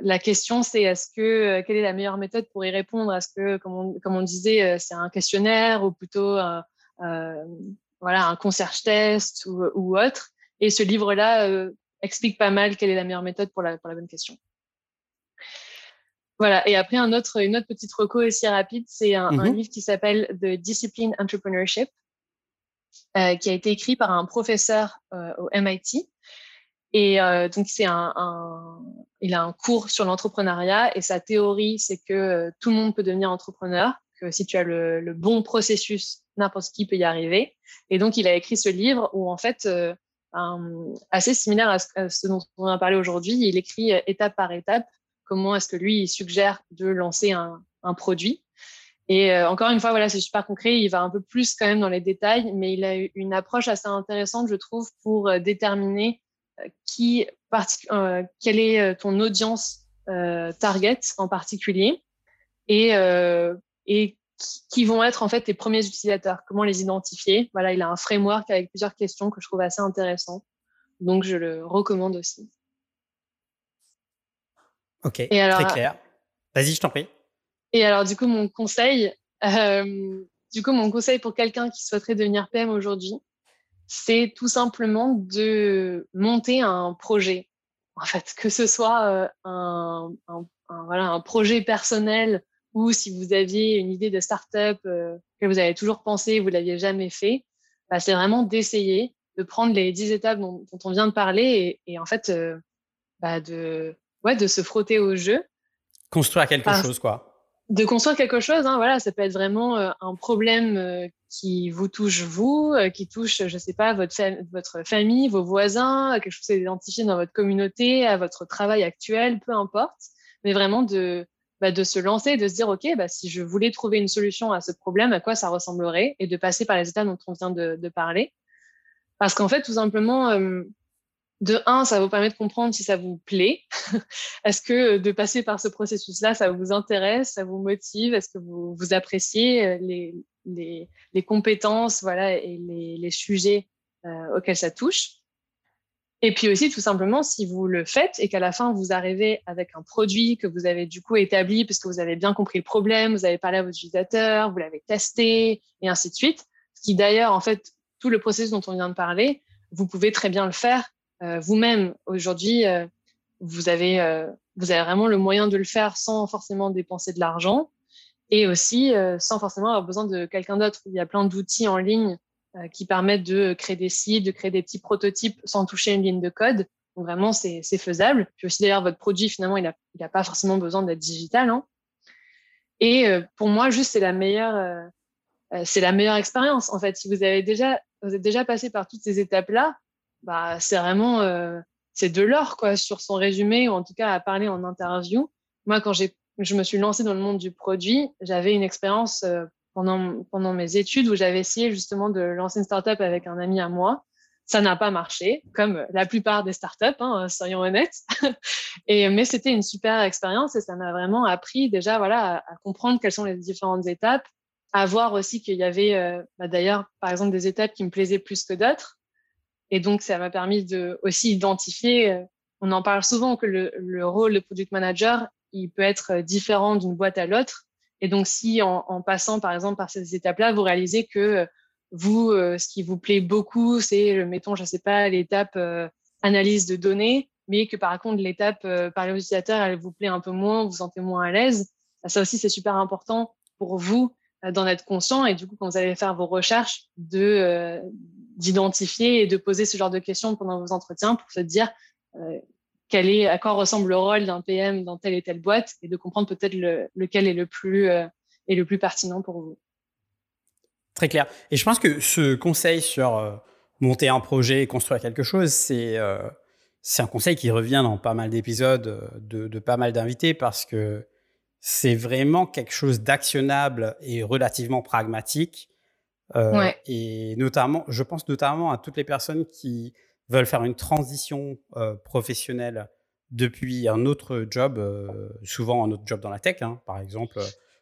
la question, c'est est-ce que, euh, quelle est la meilleure méthode pour y répondre? Est-ce que, comme on, comme on disait, euh, c'est un questionnaire ou plutôt euh, euh, voilà, un concierge test ou, ou autre? Et ce livre-là euh, explique pas mal quelle est la meilleure méthode pour la, pour la bonne question. Voilà. Et après, un autre, une autre petite reco aussi rapide, c'est un, un, mhm. livre qui s'appelle The Discipline Entrepreneurship, euh, qui a été écrit par un professeur euh, au MIT. Et euh, donc, c'est un, un, il a un cours sur l'entrepreneuriat et sa théorie, c'est que tout le monde peut devenir entrepreneur, que si tu as le, le bon processus, n'importe qui peut y arriver. Et donc, il a écrit ce livre où, en fait, assez similaire à ce, dont on a parlé aujourd'hui, il écrit étape par étape comment est-ce que lui il suggère de lancer un, produit. Et euh, encore une fois, voilà, c'est super concret. Il va un peu plus quand même dans les détails, mais il a une approche assez intéressante, je trouve, pour euh, déterminer euh, qui, euh, quelle est ton audience euh, target en particulier et qui vont être en fait tes premiers utilisateurs. Comment les identifier? Voilà, il a un framework avec plusieurs questions que je trouve assez intéressant. Donc, je le recommande aussi. Ok, et alors, très clair. Vas-y, je t'en prie. Et alors, du coup, mon conseil, euh, du coup, mon conseil pour quelqu'un qui souhaiterait devenir PM aujourd'hui, c'est tout simplement de monter un projet. En fait, que ce soit euh, un, un, un, voilà, un projet personnel ou si vous aviez une idée de start-up euh, que vous avez toujours pensé, vous l'aviez jamais fait, bah, c'est vraiment d'essayer de prendre les dix étapes dont, dont, on vient de parler et, et en fait, euh, bah, de ouais, de se frotter au jeu. Construire quelque enfin, chose, quoi. De construire quelque chose, hein, voilà, ça peut être vraiment euh, un problème qui vous touche vous, qui touche, je sais pas, votre, fam votre famille, vos voisins, quelque chose à identifier dans votre communauté, à votre travail actuel, peu importe, mais vraiment de, bah, de se lancer, de se dire, OK, bah, si je voulais trouver une solution à ce problème, à quoi ça ressemblerait, et de passer par les étapes dont on vient de, parler. Parce qu'en fait, tout simplement, euh, de un, ça vous permet de comprendre si ça vous plaît. Est-ce que de passer par ce processus-là, ça vous intéresse, ça vous motive? Est-ce que vous, appréciez euh, les, les, compétences voilà, et les, les sujets euh, auxquels ça touche? Et puis aussi, tout simplement, si vous le faites et qu'à la fin, vous arrivez avec un produit que vous avez du coup établi puisque vous avez bien compris le problème, vous avez parlé à vos utilisateurs, vous l'avez testé et ainsi de suite, ce qui d'ailleurs, en fait, tout le processus dont on vient de parler, vous pouvez très bien le faire euh, vous-même aujourd'hui, euh, euh, vous avez vraiment le moyen de le faire sans forcément dépenser de l'argent et aussi sans forcément avoir besoin de quelqu'un d'autre. Il y a plein d'outils en ligne qui permettent de créer des sites, de créer des petits prototypes sans toucher une ligne de code. Donc vraiment, c'est faisable. Puis aussi d'ailleurs, votre produit finalement, il n'a pas forcément besoin d'être digital. Hein. Et pour moi, juste c'est la meilleure, la meilleure expérience en fait. Si vous avez déjà, vous êtes déjà passé par toutes ces étapes là, bah, c'est vraiment euh, c'est de l'or sur son résumé ou en tout cas à parler en interview. Moi, quand je me suis lancée dans le monde du produit, j'avais une expérience euh, pendant mes études où j'avais essayé justement de lancer une startup avec un ami à moi. Ça n'a pas marché, comme la plupart des startups, hein, soyons honnêtes. mais c'était une super expérience et ça m'a vraiment appris déjà voilà à, comprendre quelles sont les différentes étapes, à voir aussi qu'il y avait euh, bah, d'ailleurs par exemple des étapes qui me plaisaient plus que d'autres et donc, ça m'a permis de aussi identifier, euh, on en parle souvent que le rôle de product manager, il peut être différent d'une boîte à l'autre. Et donc, si en, en, passant, par exemple, par ces étapes-là, vous réalisez que euh, vous, euh, ce qui vous plaît beaucoup, c'est, mettons, je sais pas, l'étape euh, analyse de données, mais que par contre, l'étape euh, par l'utilisateur, elle vous plaît un peu moins, vous vous sentez moins à l'aise. Ça aussi, c'est super important pour vous d'en être conscient. Et du coup, quand vous allez faire vos recherches, de d'identifier et de poser ce genre de questions pendant vos entretiens pour se dire quel est, à quoi ressemble le rôle d'un PM dans telle et telle boîte et de comprendre peut-être lequel est le plus est le plus pertinent pour vous. Très clair. Et je pense que ce conseil sur monter un projet et construire quelque chose, c'est c'est un conseil qui revient dans pas mal d'épisodes de, de, pas mal d'invités parce que c'est vraiment quelque chose d'actionnable et relativement pragmatique. Euh, et notamment, je pense notamment à toutes les personnes qui veulent faire une transition euh, professionnelle depuis un autre job, euh, souvent un autre job dans la tech. Hein. Par exemple,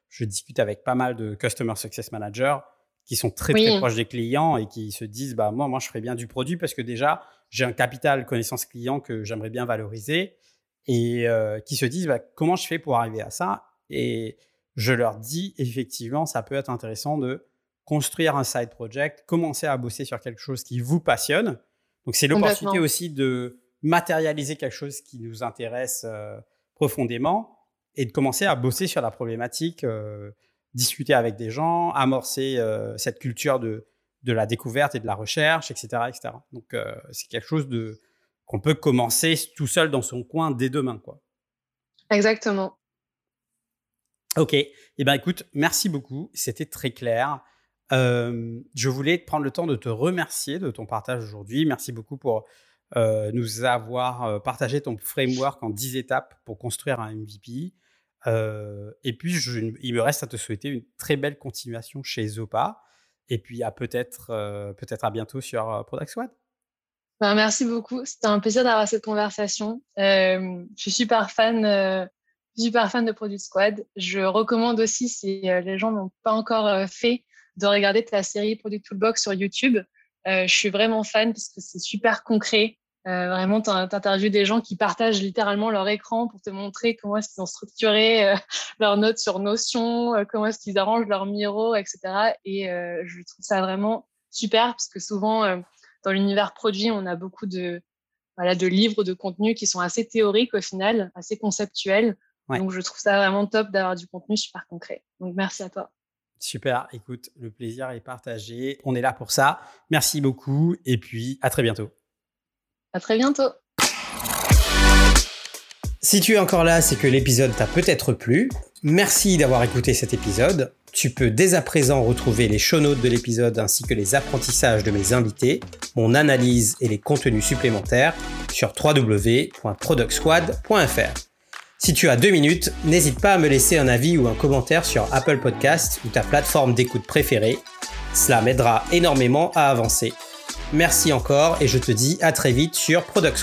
je discute avec pas mal de customer success managers qui sont très très proches des clients et qui se disent bah moi moi je ferais bien du produit parce que déjà j'ai un capital connaissance client que j'aimerais bien valoriser et euh, qui se disent bah, comment je fais pour arriver à ça? Et je leur dis effectivement ça peut être intéressant de construire un side project commencer à bosser sur quelque chose qui vous passionne donc c'est l'opportunité aussi de matérialiser quelque chose qui nous intéresse euh, profondément et de commencer à bosser sur la problématique euh, discuter avec des gens, amorcer euh, cette culture de, de la découverte et de la recherche, etc. etc. Donc, c'est quelque chose de, qu'on peut commencer tout seul dans son coin dès demain. Quoi. Exactement. Ok. Eh bien, écoute, merci beaucoup. C'était très clair. Je voulais prendre le temps de te remercier de ton partage aujourd'hui. Merci beaucoup pour nous avoir partagé ton framework en 10 étapes pour construire un MVP. Et puis, il me reste à te souhaiter une très belle continuation chez Zopa. Et puis, à peut-être peut-être à bientôt sur euh, Product Squad. Ben, merci beaucoup. C'était un plaisir d'avoir cette conversation. je suis super fan, super fan de Product Squad. Je recommande aussi, si les gens n'ont pas encore fait, de regarder ta série Product Toolbox sur YouTube. je suis vraiment fan parce que c'est super concret. Euh, vraiment, tu interviews des gens qui partagent littéralement leur écran pour te montrer comment est-ce qu'ils ont structuré euh, leurs notes sur Notion, euh, comment est-ce qu'ils arrangent leur miro, etc. Et euh, je trouve ça vraiment super parce que souvent, euh, dans l'univers produit, on a beaucoup de, voilà, de livres, de contenus qui sont assez théoriques au final, assez conceptuels. Donc, je trouve ça vraiment top d'avoir du contenu super concret. Donc, merci à toi. Super, écoute, le plaisir est partagé. On est là pour ça. Merci beaucoup et puis à très bientôt. À très bientôt. Si tu es encore là, c'est que l'épisode t'a peut-être plu. Merci d'avoir écouté cet épisode. Tu peux dès à présent retrouver les show notes de l'épisode ainsi que les apprentissages de mes invités, mon analyse et les contenus supplémentaires sur www.productsquad.fr. Si tu as deux minutes, n'hésite pas à me laisser un avis ou un commentaire sur Apple Podcast ou ta plateforme d'écoute préférée. Cela m'aidera énormément à avancer. Merci encore et je te dis à très vite sur Product.